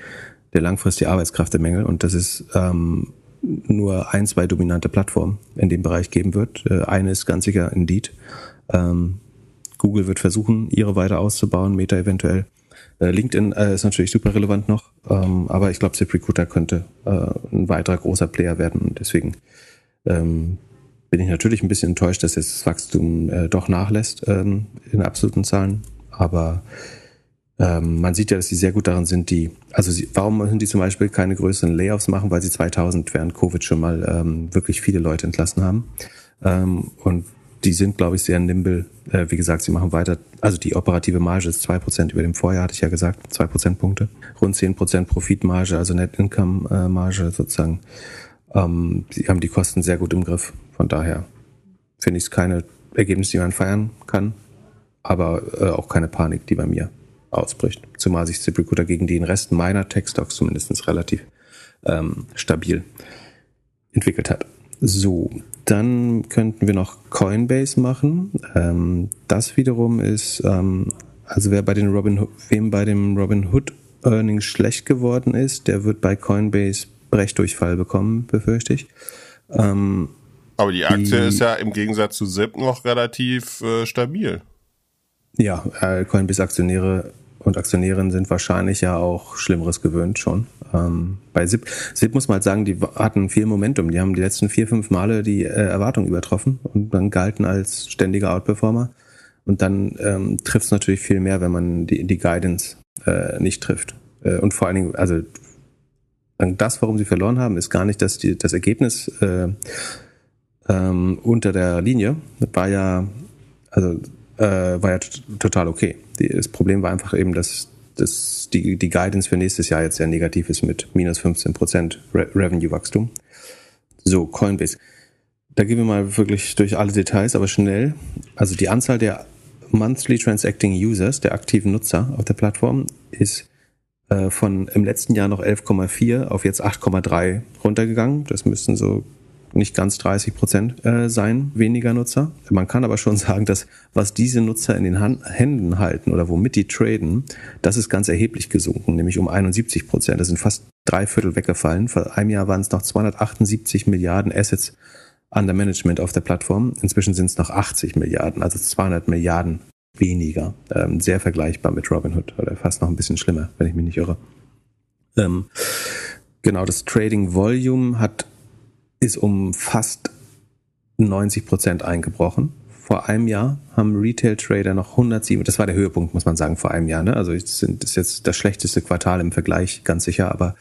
der langfristige Arbeitskräftemängel und dass es ähm, nur ein, zwei dominante Plattformen in dem Bereich geben wird. Äh, eine ist ganz sicher Indeed. Ähm, Google wird versuchen, ihre weiter auszubauen, Meta eventuell. Äh, LinkedIn äh, ist natürlich super relevant noch, ähm, aber ich glaube, ZipRecruiter könnte äh, ein weiterer großer Player werden und deswegen ähm, bin ich natürlich ein bisschen enttäuscht, dass jetzt das Wachstum äh, doch nachlässt ähm, in absoluten Zahlen, aber ähm, man sieht ja, dass sie sehr gut daran sind, die, also sie, warum müssen die zum Beispiel keine größeren Layoffs machen, weil sie 2000 während Covid schon mal ähm, wirklich viele Leute entlassen haben. Ähm, und die sind, glaube ich, sehr nimble. Äh, wie gesagt, sie machen weiter. Also die operative Marge ist zwei Prozent über dem Vorjahr, hatte ich ja gesagt, zwei Prozentpunkte. Rund zehn Prozent Profitmarge, also Net Income äh, Marge sozusagen. Ähm, sie haben die Kosten sehr gut im Griff. Von daher finde ich es keine Ergebnisse, die man feiern kann, aber äh, auch keine Panik, die bei mir ausbricht. Zumal sich ZipRecruiter gegen den Rest meiner Tech-Stocks zumindest relativ ähm, stabil entwickelt hat. So, dann könnten wir noch Coinbase machen. Ähm, das wiederum ist, ähm, also wer bei den Robin, wem bei dem Robinhood Earnings schlecht geworden ist, der wird bei Coinbase Brechdurchfall bekommen, befürchte ich. Ähm, Aber die Aktie die, ist ja im Gegensatz zu SIP noch relativ äh, stabil. Ja, äh, Coinbase-Aktionäre und Aktionärinnen sind wahrscheinlich ja auch Schlimmeres gewöhnt schon. Ähm, bei SIP, SIP muss man halt sagen, die hatten viel Momentum. Die haben die letzten vier, fünf Male die äh, Erwartung übertroffen und dann galten als ständiger Outperformer. Und dann ähm, trifft es natürlich viel mehr, wenn man die, die Guidance äh, nicht trifft. Äh, und vor allen Dingen, also das, warum sie verloren haben, ist gar nicht, dass die, das Ergebnis äh, ähm, unter der Linie war ja, also äh, war ja total okay. Die, das Problem war einfach eben, dass, dass die, die Guidance für nächstes Jahr jetzt sehr negativ ist mit minus 15 Prozent Re Revenue-Wachstum. So, Coinbase. Da gehen wir mal wirklich durch alle Details, aber schnell. Also die Anzahl der Monthly Transacting Users, der aktiven Nutzer auf der Plattform, ist äh, von im letzten Jahr noch 11,4 auf jetzt 8,3 runtergegangen. Das müssten so nicht ganz 30 Prozent äh, sein, weniger Nutzer. Man kann aber schon sagen, dass was diese Nutzer in den Hand, Händen halten oder womit die traden, das ist ganz erheblich gesunken, nämlich um 71 Prozent. Das sind fast drei Viertel weggefallen. Vor einem Jahr waren es noch 278 Milliarden Assets under Management auf der Plattform. Inzwischen sind es noch 80 Milliarden, also 200 Milliarden weniger. Ähm, sehr vergleichbar mit Robinhood oder fast noch ein bisschen schlimmer, wenn ich mich nicht irre. Ähm, genau, das Trading Volume hat ist um fast 90 Prozent eingebrochen. Vor einem Jahr haben Retail-Trader noch 107, das war der Höhepunkt, muss man sagen, vor einem Jahr. Ne? Also das ist jetzt das schlechteste Quartal im Vergleich, ganz sicher, aber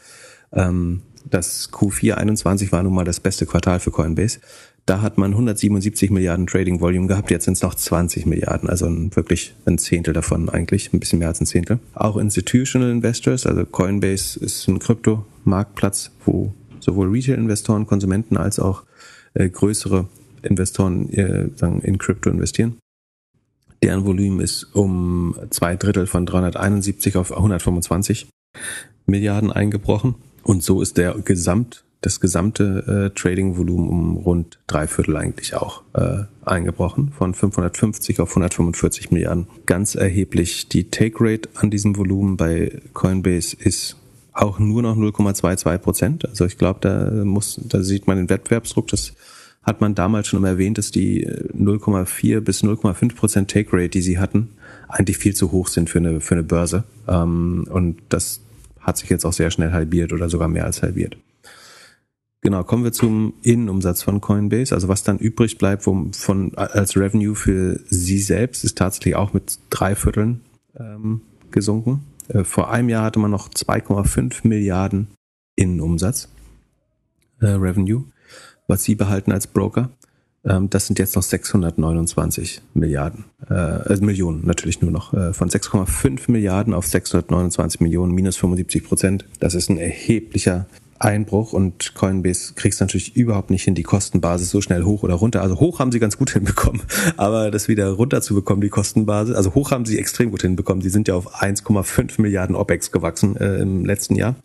ähm, das Q4 21 war nun mal das beste Quartal für Coinbase. Da hat man 177 Milliarden Trading Volume gehabt, jetzt sind es noch 20 Milliarden, also wirklich ein Zehntel davon eigentlich, ein bisschen mehr als ein Zehntel. Auch Institutional Investors, also Coinbase ist ein Krypto-Marktplatz, wo sowohl Retail-Investoren, Konsumenten als auch äh, größere Investoren äh, sagen, in Krypto investieren. Deren Volumen ist um zwei Drittel von 371 auf 125 Milliarden eingebrochen. Und so ist der Gesamt, das gesamte äh, Trading-Volumen um rund drei Viertel eigentlich auch äh, eingebrochen, von 550 auf 145 Milliarden. Ganz erheblich die Take-Rate an diesem Volumen bei Coinbase ist auch nur noch 0,22 Prozent. Also ich glaube, da muss, da sieht man den Wettbewerbsdruck. Das hat man damals schon immer erwähnt, dass die 0,4 bis 0,5 Prozent Take Rate, die sie hatten, eigentlich viel zu hoch sind für eine, für eine Börse. Ähm, und das hat sich jetzt auch sehr schnell halbiert oder sogar mehr als halbiert. Genau, kommen wir zum Innenumsatz von Coinbase. Also was dann übrig bleibt vom, von, als Revenue für sie selbst, ist tatsächlich auch mit drei Vierteln ähm, gesunken. Äh, vor einem Jahr hatte man noch 2,5 Milliarden Innenumsatz, äh, Revenue, was sie behalten als Broker. Ähm, das sind jetzt noch 629 Milliarden, äh, also Millionen natürlich nur noch. Äh, von 6,5 Milliarden auf 629 Millionen, minus 75 Prozent. Das ist ein erheblicher Einbruch und Coinbase kriegst natürlich überhaupt nicht hin, die Kostenbasis so schnell hoch oder runter. Also hoch haben sie ganz gut hinbekommen, aber das wieder runter zu bekommen, die Kostenbasis, also hoch haben sie extrem gut hinbekommen. Die sind ja auf 1,5 Milliarden OPEX gewachsen äh, im letzten Jahr.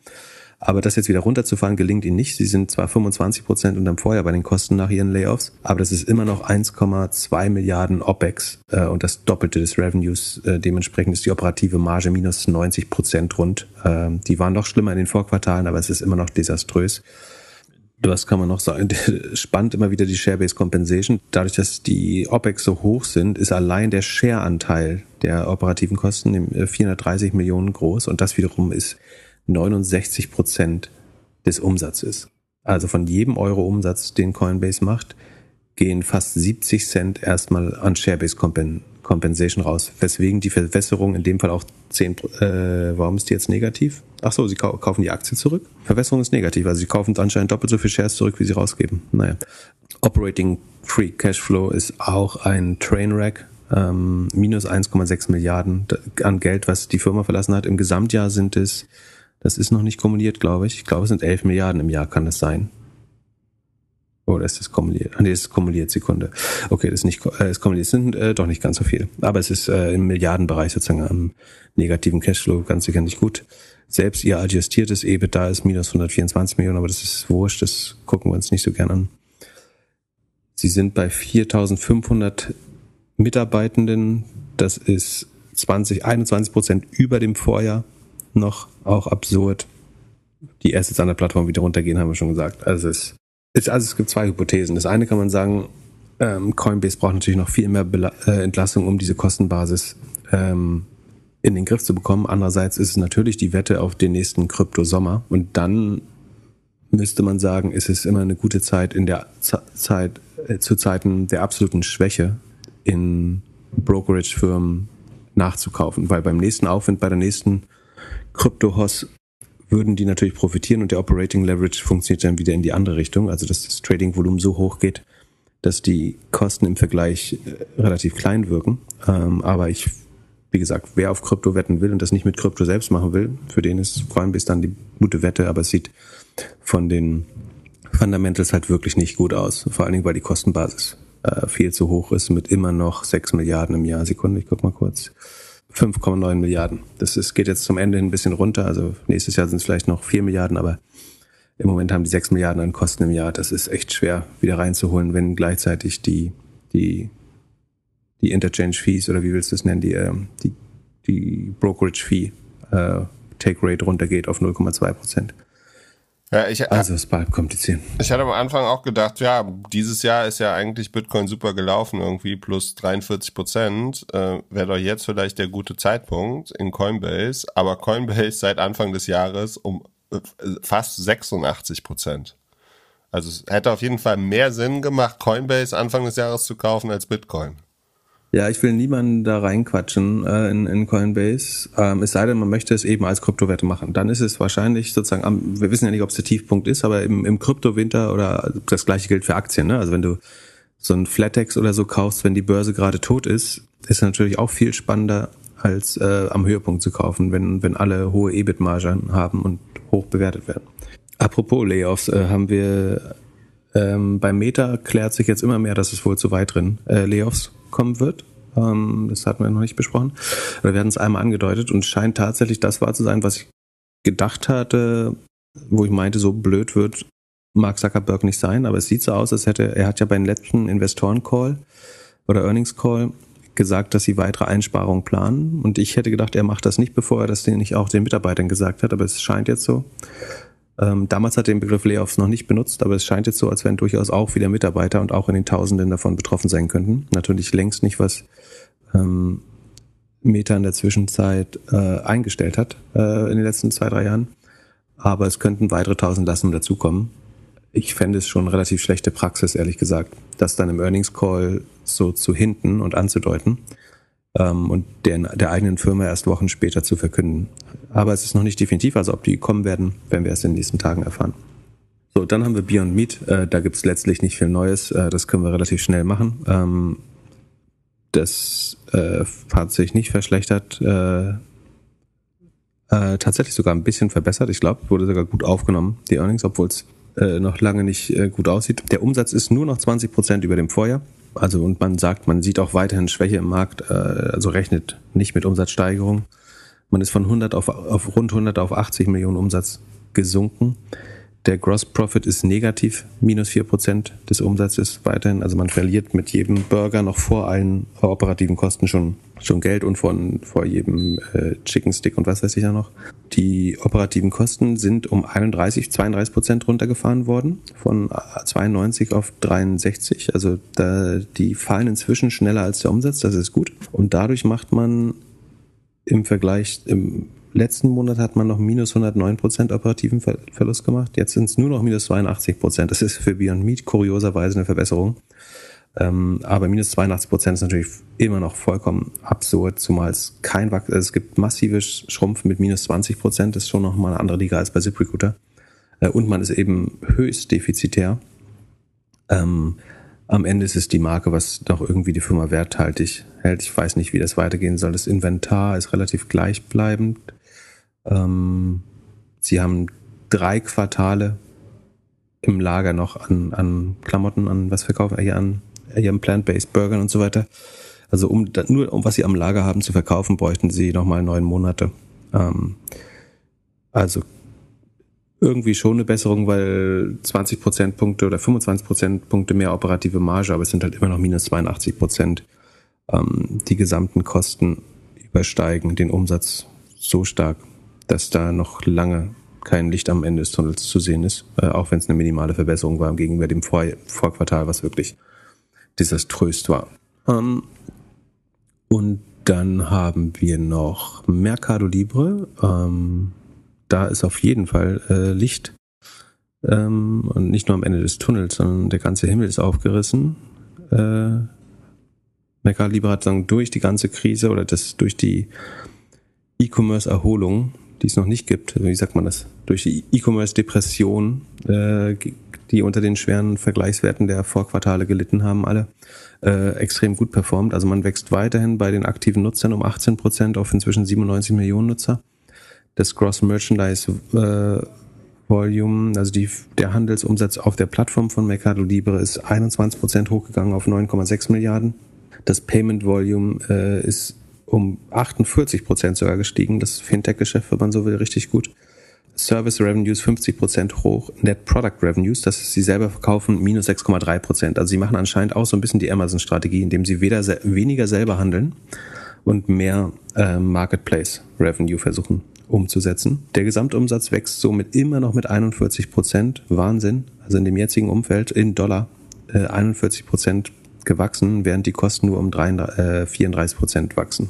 Aber das jetzt wieder runterzufahren, gelingt ihnen nicht. Sie sind zwar 25 Prozent unterm Vorjahr bei den Kosten nach ihren Layoffs, aber das ist immer noch 1,2 Milliarden OPEX äh, und das Doppelte des Revenues. Äh, dementsprechend ist die operative Marge minus 90 Prozent rund. Äh, die waren noch schlimmer in den Vorquartalen, aber es ist immer noch desaströs. Was kann man noch sagen? Spannend immer wieder die Share-Based Compensation. Dadurch, dass die OPEX so hoch sind, ist allein der Share-Anteil der operativen Kosten 430 äh, Millionen groß und das wiederum ist 69 Prozent des Umsatzes. Also von jedem Euro Umsatz, den Coinbase macht, gehen fast 70 Cent erstmal an Sharebase Compensation raus. Weswegen die Verwässerung in dem Fall auch 10, äh, warum ist die jetzt negativ? Ach so, sie kaufen die Aktie zurück. Verwässerung ist negativ, also sie kaufen anscheinend doppelt so viel Shares zurück, wie sie rausgeben. Naja. Operating Free Cashflow ist auch ein Trainwreck. Ähm, minus 1,6 Milliarden an Geld, was die Firma verlassen hat. Im Gesamtjahr sind es das ist noch nicht kumuliert, glaube ich. Ich glaube, es sind 11 Milliarden im Jahr, kann das sein. Oder ist das kumuliert? Ah, nee, das ist kumuliert, Sekunde. Okay, das ist nicht, äh, ist kumuliert, sind äh, doch nicht ganz so viel. Aber es ist äh, im Milliardenbereich sozusagen am negativen Cashflow ganz sicher nicht gut. Selbst ihr adjustiertes EBITDA ist minus 124 Millionen, aber das ist wurscht, das gucken wir uns nicht so gern an. Sie sind bei 4500 Mitarbeitenden, das ist 20, 21 Prozent über dem Vorjahr noch, auch absurd. Die Assets an der Plattform wieder runtergehen, haben wir schon gesagt. Also es ist, also es gibt zwei Hypothesen. Das eine kann man sagen, ähm, Coinbase braucht natürlich noch viel mehr Bela äh, Entlassung, um diese Kostenbasis ähm, in den Griff zu bekommen. Andererseits ist es natürlich die Wette auf den nächsten Krypto-Sommer. Und dann müsste man sagen, ist es immer eine gute Zeit in der Z Zeit, äh, zu Zeiten der absoluten Schwäche in Brokerage-Firmen nachzukaufen. Weil beim nächsten Aufwind, bei der nächsten Krypto-Hoss würden die natürlich profitieren und der Operating Leverage funktioniert dann wieder in die andere Richtung, also dass das Trading-Volumen so hoch geht, dass die Kosten im Vergleich äh, relativ klein wirken. Ähm, aber ich, wie gesagt, wer auf Krypto wetten will und das nicht mit Krypto selbst machen will, für den ist Coinbase dann die gute Wette, aber es sieht von den Fundamentals halt wirklich nicht gut aus. Vor allen Dingen, weil die Kostenbasis äh, viel zu hoch ist mit immer noch 6 Milliarden im Jahr. Sekunde, ich guck mal kurz. 5,9 Milliarden. Das ist, geht jetzt zum Ende ein bisschen runter. Also nächstes Jahr sind es vielleicht noch 4 Milliarden, aber im Moment haben die 6 Milliarden an Kosten im Jahr. Das ist echt schwer wieder reinzuholen, wenn gleichzeitig die, die, die Interchange Fees oder wie willst du es nennen, die, äh, die, die Brokerage Fee äh, Take Rate runtergeht auf 0,2 Prozent. Ja, ich, also es bleibt kompliziert. Ich hatte am Anfang auch gedacht, ja, dieses Jahr ist ja eigentlich Bitcoin super gelaufen, irgendwie plus 43 Prozent. Äh, Wäre doch jetzt vielleicht der gute Zeitpunkt in Coinbase. Aber Coinbase seit Anfang des Jahres um äh, fast 86 Prozent. Also es hätte auf jeden Fall mehr Sinn gemacht, Coinbase Anfang des Jahres zu kaufen als Bitcoin. Ja, ich will niemanden da reinquatschen äh, in, in Coinbase. Ähm, es sei denn, man möchte es eben als Kryptowerte machen. Dann ist es wahrscheinlich sozusagen, am, wir wissen ja nicht, ob es der Tiefpunkt ist, aber im, im Kryptowinter oder das gleiche gilt für Aktien. Ne? Also wenn du so ein Flatex oder so kaufst, wenn die Börse gerade tot ist, ist natürlich auch viel spannender, als äh, am Höhepunkt zu kaufen, wenn, wenn alle hohe EBIT-Margen haben und hoch bewertet werden. Apropos Layoffs, äh, haben wir ähm, beim Meta klärt sich jetzt immer mehr, dass es wohl zu weiteren äh, Layoffs kommen wird. Ähm, das hatten wir noch nicht besprochen. Wir werden es einmal angedeutet und scheint tatsächlich das wahr zu sein, was ich gedacht hatte, wo ich meinte, so blöd wird Mark Zuckerberg nicht sein, aber es sieht so aus, als hätte, er hat ja beim letzten Investoren-Call oder Earnings-Call gesagt, dass sie weitere Einsparungen planen. Und ich hätte gedacht, er macht das nicht, bevor er das nicht auch den Mitarbeitern gesagt hat, aber es scheint jetzt so. Ähm, damals hat er den Begriff Layoffs noch nicht benutzt, aber es scheint jetzt so, als wenn durchaus auch wieder Mitarbeiter und auch in den Tausenden davon betroffen sein könnten. Natürlich längst nicht, was ähm, Meta in der Zwischenzeit äh, eingestellt hat äh, in den letzten zwei, drei Jahren. Aber es könnten weitere tausend Lassen dazukommen. Ich fände es schon relativ schlechte Praxis, ehrlich gesagt, das dann im Earnings Call so zu hinten und anzudeuten ähm, und der, der eigenen Firma erst Wochen später zu verkünden. Aber es ist noch nicht definitiv, also ob die kommen werden, werden wir erst in den nächsten Tagen erfahren. So, dann haben wir Beyond Meat. Äh, da gibt's letztlich nicht viel Neues. Äh, das können wir relativ schnell machen. Ähm, das äh, hat sich nicht verschlechtert. Äh, äh, tatsächlich sogar ein bisschen verbessert. Ich glaube, wurde sogar gut aufgenommen, die Earnings, obwohl es äh, noch lange nicht gut aussieht. Der Umsatz ist nur noch 20 Prozent über dem Vorjahr. Also und man sagt, man sieht auch weiterhin Schwäche im Markt, äh, also rechnet nicht mit Umsatzsteigerung. Man ist von 100 auf, auf rund 100 auf 80 Millionen Umsatz gesunken. Der Gross Profit ist negativ, minus 4% des Umsatzes weiterhin. Also man verliert mit jedem Burger noch vor allen operativen Kosten schon, schon Geld und von, vor jedem äh, Chicken Stick und was weiß ich ja noch. Die operativen Kosten sind um 31, 32 Prozent runtergefahren worden, von 92 auf 63. Also da, die fallen inzwischen schneller als der Umsatz, das ist gut. Und dadurch macht man im Vergleich, im letzten Monat hat man noch minus 109 Prozent operativen Verlust gemacht. Jetzt sind es nur noch minus 82 Prozent. Das ist für Beyond Meat kurioserweise eine Verbesserung. Ähm, aber minus 82 Prozent ist natürlich immer noch vollkommen absurd, zumal es kein Wachstum, also es gibt massives Schrumpf mit minus 20 Prozent, das ist schon noch mal eine andere Liga als bei ZipRecruiter. Äh, und man ist eben höchst defizitär. Ähm, am Ende ist es die Marke, was doch irgendwie die Firma werthaltig hält. Ich weiß nicht, wie das weitergehen soll. Das Inventar ist relativ gleichbleibend. Ähm, sie haben drei Quartale im Lager noch an, an Klamotten, an was verkaufen, hier an ihren Plant-Based Burgern und so weiter. Also um nur um was sie am Lager haben zu verkaufen, bräuchten sie nochmal neun Monate. Ähm, also irgendwie schon eine Besserung, weil 20 Prozentpunkte oder 25 Prozentpunkte mehr operative Marge, aber es sind halt immer noch minus 82 Prozent. Ähm, die gesamten Kosten übersteigen den Umsatz so stark, dass da noch lange kein Licht am Ende des Tunnels zu sehen ist, äh, auch wenn es eine minimale Verbesserung war gegenüber dem Vor Vorquartal, was wirklich desaströs war. Ähm, und dann haben wir noch Mercado Libre. Ähm, da ist auf jeden Fall äh, Licht. Ähm, und nicht nur am Ende des Tunnels, sondern der ganze Himmel ist aufgerissen. Äh, Mercado Libre hat sagen, durch die ganze Krise oder das durch die E-Commerce-Erholung, die es noch nicht gibt, wie sagt man das, durch die E-Commerce-Depression, äh, die unter den schweren Vergleichswerten der Vorquartale gelitten haben, alle, äh, extrem gut performt. Also man wächst weiterhin bei den aktiven Nutzern um 18 Prozent auf inzwischen 97 Millionen Nutzer. Das Gross Merchandise äh, Volume, also die, der Handelsumsatz auf der Plattform von Mercado Libre ist 21 Prozent hochgegangen auf 9,6 Milliarden. Das Payment Volume äh, ist um 48 Prozent sogar gestiegen. Das Fintech-Geschäft, wenn man so will, richtig gut. Service Revenues 50 Prozent hoch. Net Product Revenues, das sie selber verkaufen, minus 6,3 Prozent. Also sie machen anscheinend auch so ein bisschen die Amazon-Strategie, indem sie weder weniger selber handeln und mehr äh, Marketplace Revenue versuchen umzusetzen. Der Gesamtumsatz wächst somit immer noch mit 41 Prozent. Wahnsinn. Also in dem jetzigen Umfeld in Dollar äh, 41 Prozent gewachsen, während die Kosten nur um 33, äh, 34 Prozent wachsen.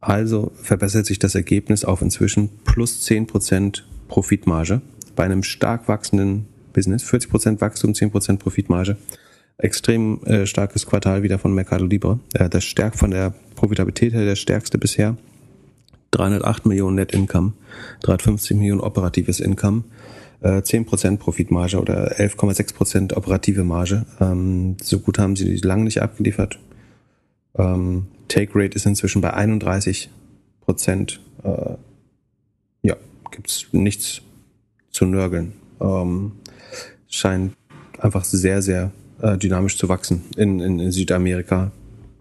Also verbessert sich das Ergebnis auf inzwischen plus 10 Prozent Profitmarge bei einem stark wachsenden Business. 40 Prozent Wachstum, 10 Prozent Profitmarge. Extrem äh, starkes Quartal wieder von Mercado Libre. Äh, das stärkt von der Profitabilität her der stärkste bisher. 308 Millionen Net Income, 350 Millionen operatives Income, äh, 10% Profitmarge oder 11,6% operative Marge. Ähm, so gut haben sie lange nicht abgeliefert. Ähm, Take Rate ist inzwischen bei 31 Prozent. Äh, ja, gibt's nichts zu nörgeln. Ähm, scheint einfach sehr, sehr äh, dynamisch zu wachsen in, in, in Südamerika.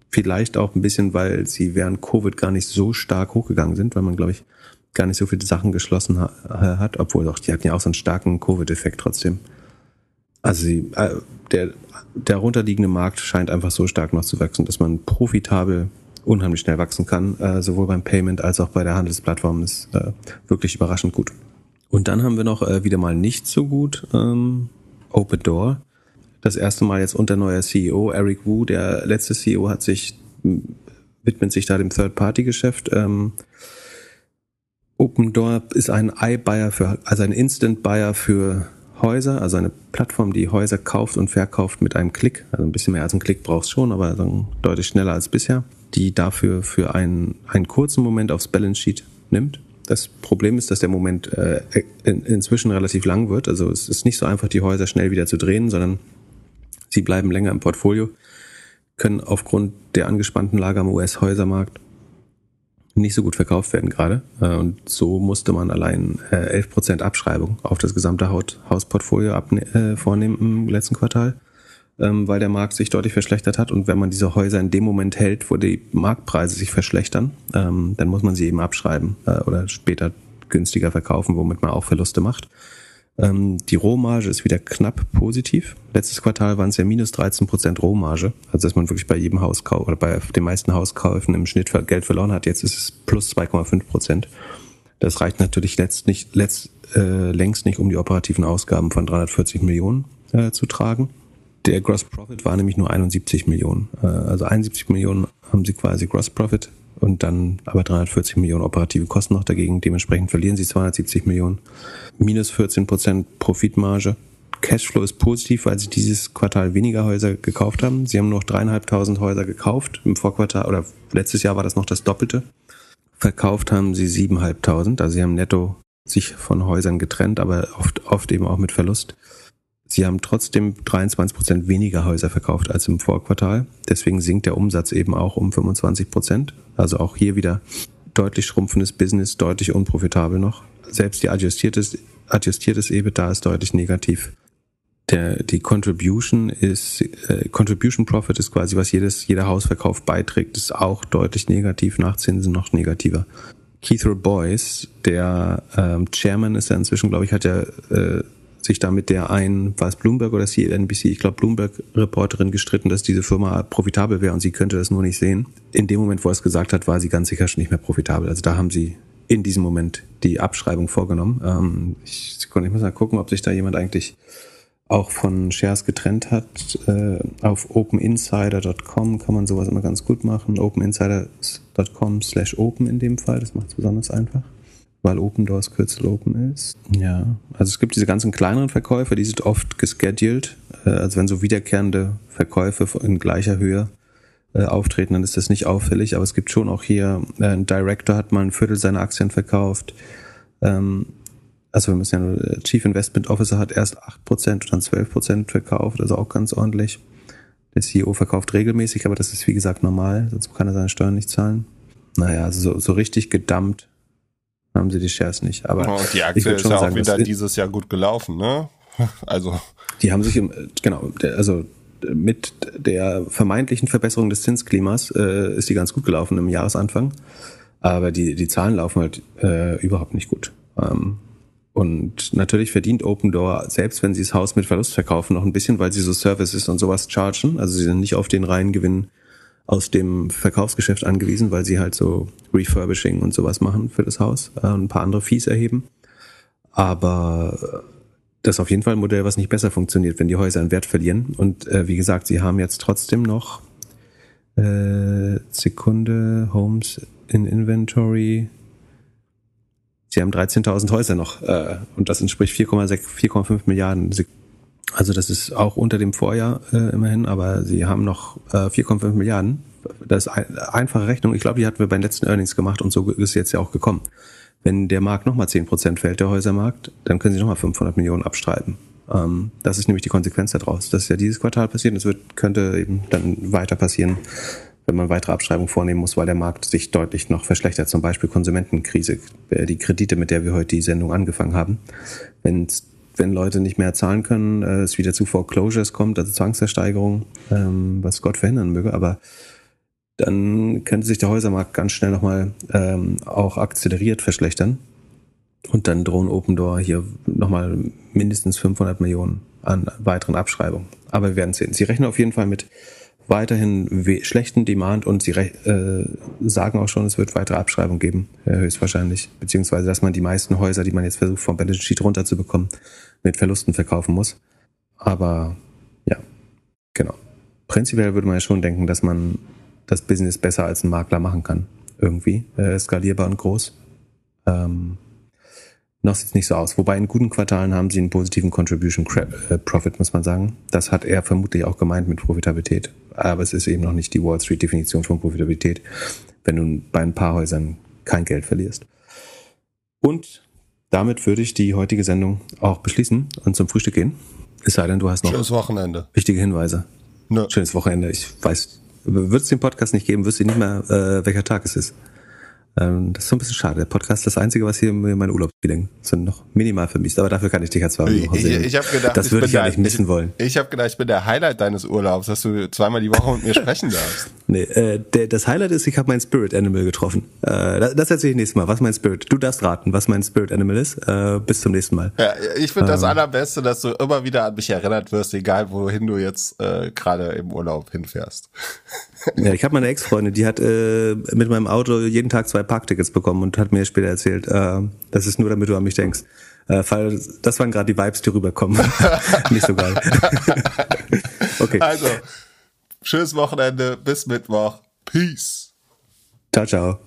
Vielleicht auch ein bisschen, weil sie während Covid gar nicht so stark hochgegangen sind, weil man, glaube ich, gar nicht so viele Sachen geschlossen ha hat, obwohl doch, die hatten ja auch so einen starken Covid-Effekt trotzdem. Also sie, äh, der, der runterliegende Markt scheint einfach so stark noch zu wachsen, dass man profitabel unheimlich schnell wachsen kann, äh, sowohl beim Payment als auch bei der Handelsplattform ist äh, wirklich überraschend gut. Und dann haben wir noch äh, wieder mal nicht so gut ähm, Open Door das erste Mal jetzt unter neuer CEO, Eric Wu. Der letzte CEO hat sich, widmet sich da dem Third-Party-Geschäft. Ähm, Open Door ist ein iBuyer für, also ein Instant-Buyer für Häuser, also eine Plattform, die Häuser kauft und verkauft mit einem Klick. Also ein bisschen mehr als ein Klick brauchst schon, aber deutlich schneller als bisher. Die dafür für einen, einen kurzen Moment aufs Balance Sheet nimmt. Das Problem ist, dass der Moment äh, in, inzwischen relativ lang wird. Also es ist nicht so einfach, die Häuser schnell wieder zu drehen, sondern Sie bleiben länger im Portfolio, können aufgrund der angespannten Lage am US-Häusermarkt nicht so gut verkauft werden gerade. Äh, und so musste man allein 11% äh, Abschreibung auf das gesamte Hausportfolio äh, vornehmen im letzten Quartal, ähm, weil der Markt sich deutlich verschlechtert hat. Und wenn man diese Häuser in dem Moment hält, wo die Marktpreise sich verschlechtern, ähm, dann muss man sie eben abschreiben oder später günstiger verkaufen, womit man auch Verluste macht. Ähm, die Rohmarge ist wieder knapp positiv. Letztes Quartal waren es ja minus 13 Prozent Rohmarge. Also dass man wirklich bei jedem Hauskauf oder bei den meisten Hauskäufen im Schnitt Geld verloren hat. Jetzt ist es plus 2,5 Prozent. Das reicht natürlich letzt nicht, letzt, äh, längst nicht, um die operativen Ausgaben von 340 Millionen äh, zu tragen. Der Gross Profit war nämlich nur 71 Millionen. Äh, also 71 Millionen haben sie quasi Gross Profit und dann aber 340 Millionen operative Kosten noch dagegen. Dementsprechend verlieren sie 270 Millionen. Minus 14 Prozent Profitmarge. Cashflow ist positiv, weil sie dieses Quartal weniger Häuser gekauft haben. Sie haben noch dreieinhalbtausend Häuser gekauft. Im Vorquartal oder letztes Jahr war das noch das Doppelte. Verkauft haben sie siebeneinhalbtausend. Also sie haben netto sich von Häusern getrennt, aber oft, oft eben auch mit Verlust. Sie haben trotzdem 23 Prozent weniger Häuser verkauft als im Vorquartal. Deswegen sinkt der Umsatz eben auch um 25 Prozent. Also auch hier wieder deutlich schrumpfendes Business, deutlich unprofitabel noch. Selbst die adjustiertes, adjustiertes EBITDA ist deutlich negativ. der, die Contribution ist, äh, Contribution Profit ist quasi, was jedes, jeder Hausverkauf beiträgt, ist auch deutlich negativ, nach Zinsen noch negativer. Keith Boyce, der ähm, Chairman ist ja inzwischen, glaube ich, hat ja äh, sich da mit der ein, war es Bloomberg oder CNBC, ich glaube Bloomberg-Reporterin gestritten, dass diese Firma profitabel wäre und sie könnte das nur nicht sehen. In dem Moment, wo er es gesagt hat, war sie ganz sicher schon nicht mehr profitabel. Also da haben sie in diesem Moment die Abschreibung vorgenommen. Ähm, ich, ich muss mal gucken, ob sich da jemand eigentlich auch von Shares getrennt hat. Äh, auf openinsider.com kann man sowas immer ganz gut machen. openinsider.com slash open in dem Fall, das macht es besonders einfach, weil Open Doors Kürzel Open ist. Ja, also es gibt diese ganzen kleineren Verkäufe, die sind oft gescheduled, äh, also wenn so wiederkehrende Verkäufe in gleicher Höhe äh, auftreten, dann ist das nicht auffällig, aber es gibt schon auch hier, äh, ein Director hat mal ein Viertel seiner Aktien verkauft, ähm, also wir müssen ja nur, Chief Investment Officer hat erst 8% und dann 12% verkauft, also auch ganz ordentlich. Der CEO verkauft regelmäßig, aber das ist wie gesagt normal, sonst kann er seine Steuern nicht zahlen. Naja, also so, so richtig gedumpt haben sie die Shares nicht. Aber oh, die Aktie ist ja auch wieder dieses Jahr gut gelaufen, ne? Also. Die haben sich im, genau, also mit der vermeintlichen Verbesserung des Zinsklimas äh, ist die ganz gut gelaufen im Jahresanfang. Aber die, die Zahlen laufen halt äh, überhaupt nicht gut. Ähm, und natürlich verdient Open Door, selbst wenn sie das Haus mit Verlust verkaufen, noch ein bisschen, weil sie so Services und sowas chargen. Also sie sind nicht auf den reinen Gewinn aus dem Verkaufsgeschäft angewiesen, weil sie halt so Refurbishing und sowas machen für das Haus äh, ein paar andere Fees erheben. Aber das ist auf jeden Fall ein Modell, was nicht besser funktioniert, wenn die Häuser einen Wert verlieren. Und äh, wie gesagt, sie haben jetzt trotzdem noch äh, Sekunde Homes in Inventory Sie haben 13.000 Häuser noch äh, und das entspricht 4,6, 4,5 Milliarden. Also das ist auch unter dem Vorjahr äh, immerhin, aber Sie haben noch äh, 4,5 Milliarden. Das ist eine einfache Rechnung. Ich glaube, die hatten wir bei den letzten Earnings gemacht und so ist jetzt ja auch gekommen. Wenn der Markt nochmal 10% fällt, der Häusermarkt, dann können Sie nochmal 500 Millionen abstreiten. Ähm, das ist nämlich die Konsequenz daraus. Das ist ja dieses Quartal passiert und es wird, könnte eben dann weiter passieren wenn man weitere Abschreibungen vornehmen muss, weil der Markt sich deutlich noch verschlechtert. Zum Beispiel Konsumentenkrise, äh, die Kredite, mit der wir heute die Sendung angefangen haben. Wenn, wenn Leute nicht mehr zahlen können, äh, es wieder zu Foreclosures kommt, also Zwangsversteigerung, ähm, was Gott verhindern möge, aber dann könnte sich der Häusermarkt ganz schnell nochmal ähm, auch akzeleriert verschlechtern. Und dann drohen Open Door hier nochmal mindestens 500 Millionen an weiteren Abschreibungen. Aber wir werden sehen. Sie rechnen auf jeden Fall mit weiterhin schlechten Demand und sie äh, sagen auch schon, es wird weitere Abschreibungen geben, äh, höchstwahrscheinlich. Beziehungsweise, dass man die meisten Häuser, die man jetzt versucht, vom Balance Sheet runterzubekommen, mit Verlusten verkaufen muss. Aber ja, genau. Prinzipiell würde man ja schon denken, dass man das Business besser als ein Makler machen kann. Irgendwie. Äh, skalierbar und groß. Ähm, noch sieht es nicht so aus. Wobei in guten Quartalen haben sie einen positiven Contribution äh, Profit, muss man sagen. Das hat er vermutlich auch gemeint mit Profitabilität. Aber es ist eben noch nicht die Wall Street Definition von Profitabilität, wenn du bei ein paar Häusern kein Geld verlierst. Und damit würde ich die heutige Sendung auch beschließen und zum Frühstück gehen. Es sei denn, du hast noch Schönes Wochenende. wichtige Hinweise. Nö. Schönes Wochenende. Ich weiß, wird es den Podcast nicht geben, wüsste ich nicht mehr, äh, welcher Tag es ist. Ähm, das ist so ein bisschen schade. Der Podcast ist das Einzige, was hier meine Urlaubsfeeling sind noch minimal vermisst. Aber dafür kann ich dich ja zweimal die Woche sehen. Ich, ich habe gedacht, das würde ich ja nicht missen ich, wollen. Ich habe gedacht, ich bin der Highlight deines Urlaubs, dass du zweimal die Woche mit mir sprechen darfst. Nee, äh, der, das Highlight ist, ich habe mein Spirit Animal getroffen. Äh, das, das erzähle ich nächstes Mal. Was mein Spirit? Du darfst raten, was mein Spirit Animal ist. Äh, bis zum nächsten Mal. Ja, ich finde das ähm, allerbeste, dass du immer wieder an mich erinnert wirst, egal wohin du jetzt äh, gerade im Urlaub hinfährst. Ja, ich habe meine Ex-Freundin, die hat äh, mit meinem Auto jeden Tag zwei Parktickets bekommen und hat mir später erzählt, äh, das ist nur, damit du an mich denkst. Äh, weil das waren gerade die Vibes, die rüberkommen. Nicht so geil. okay. Also, schönes Wochenende, bis Mittwoch. Peace. Ciao, ciao.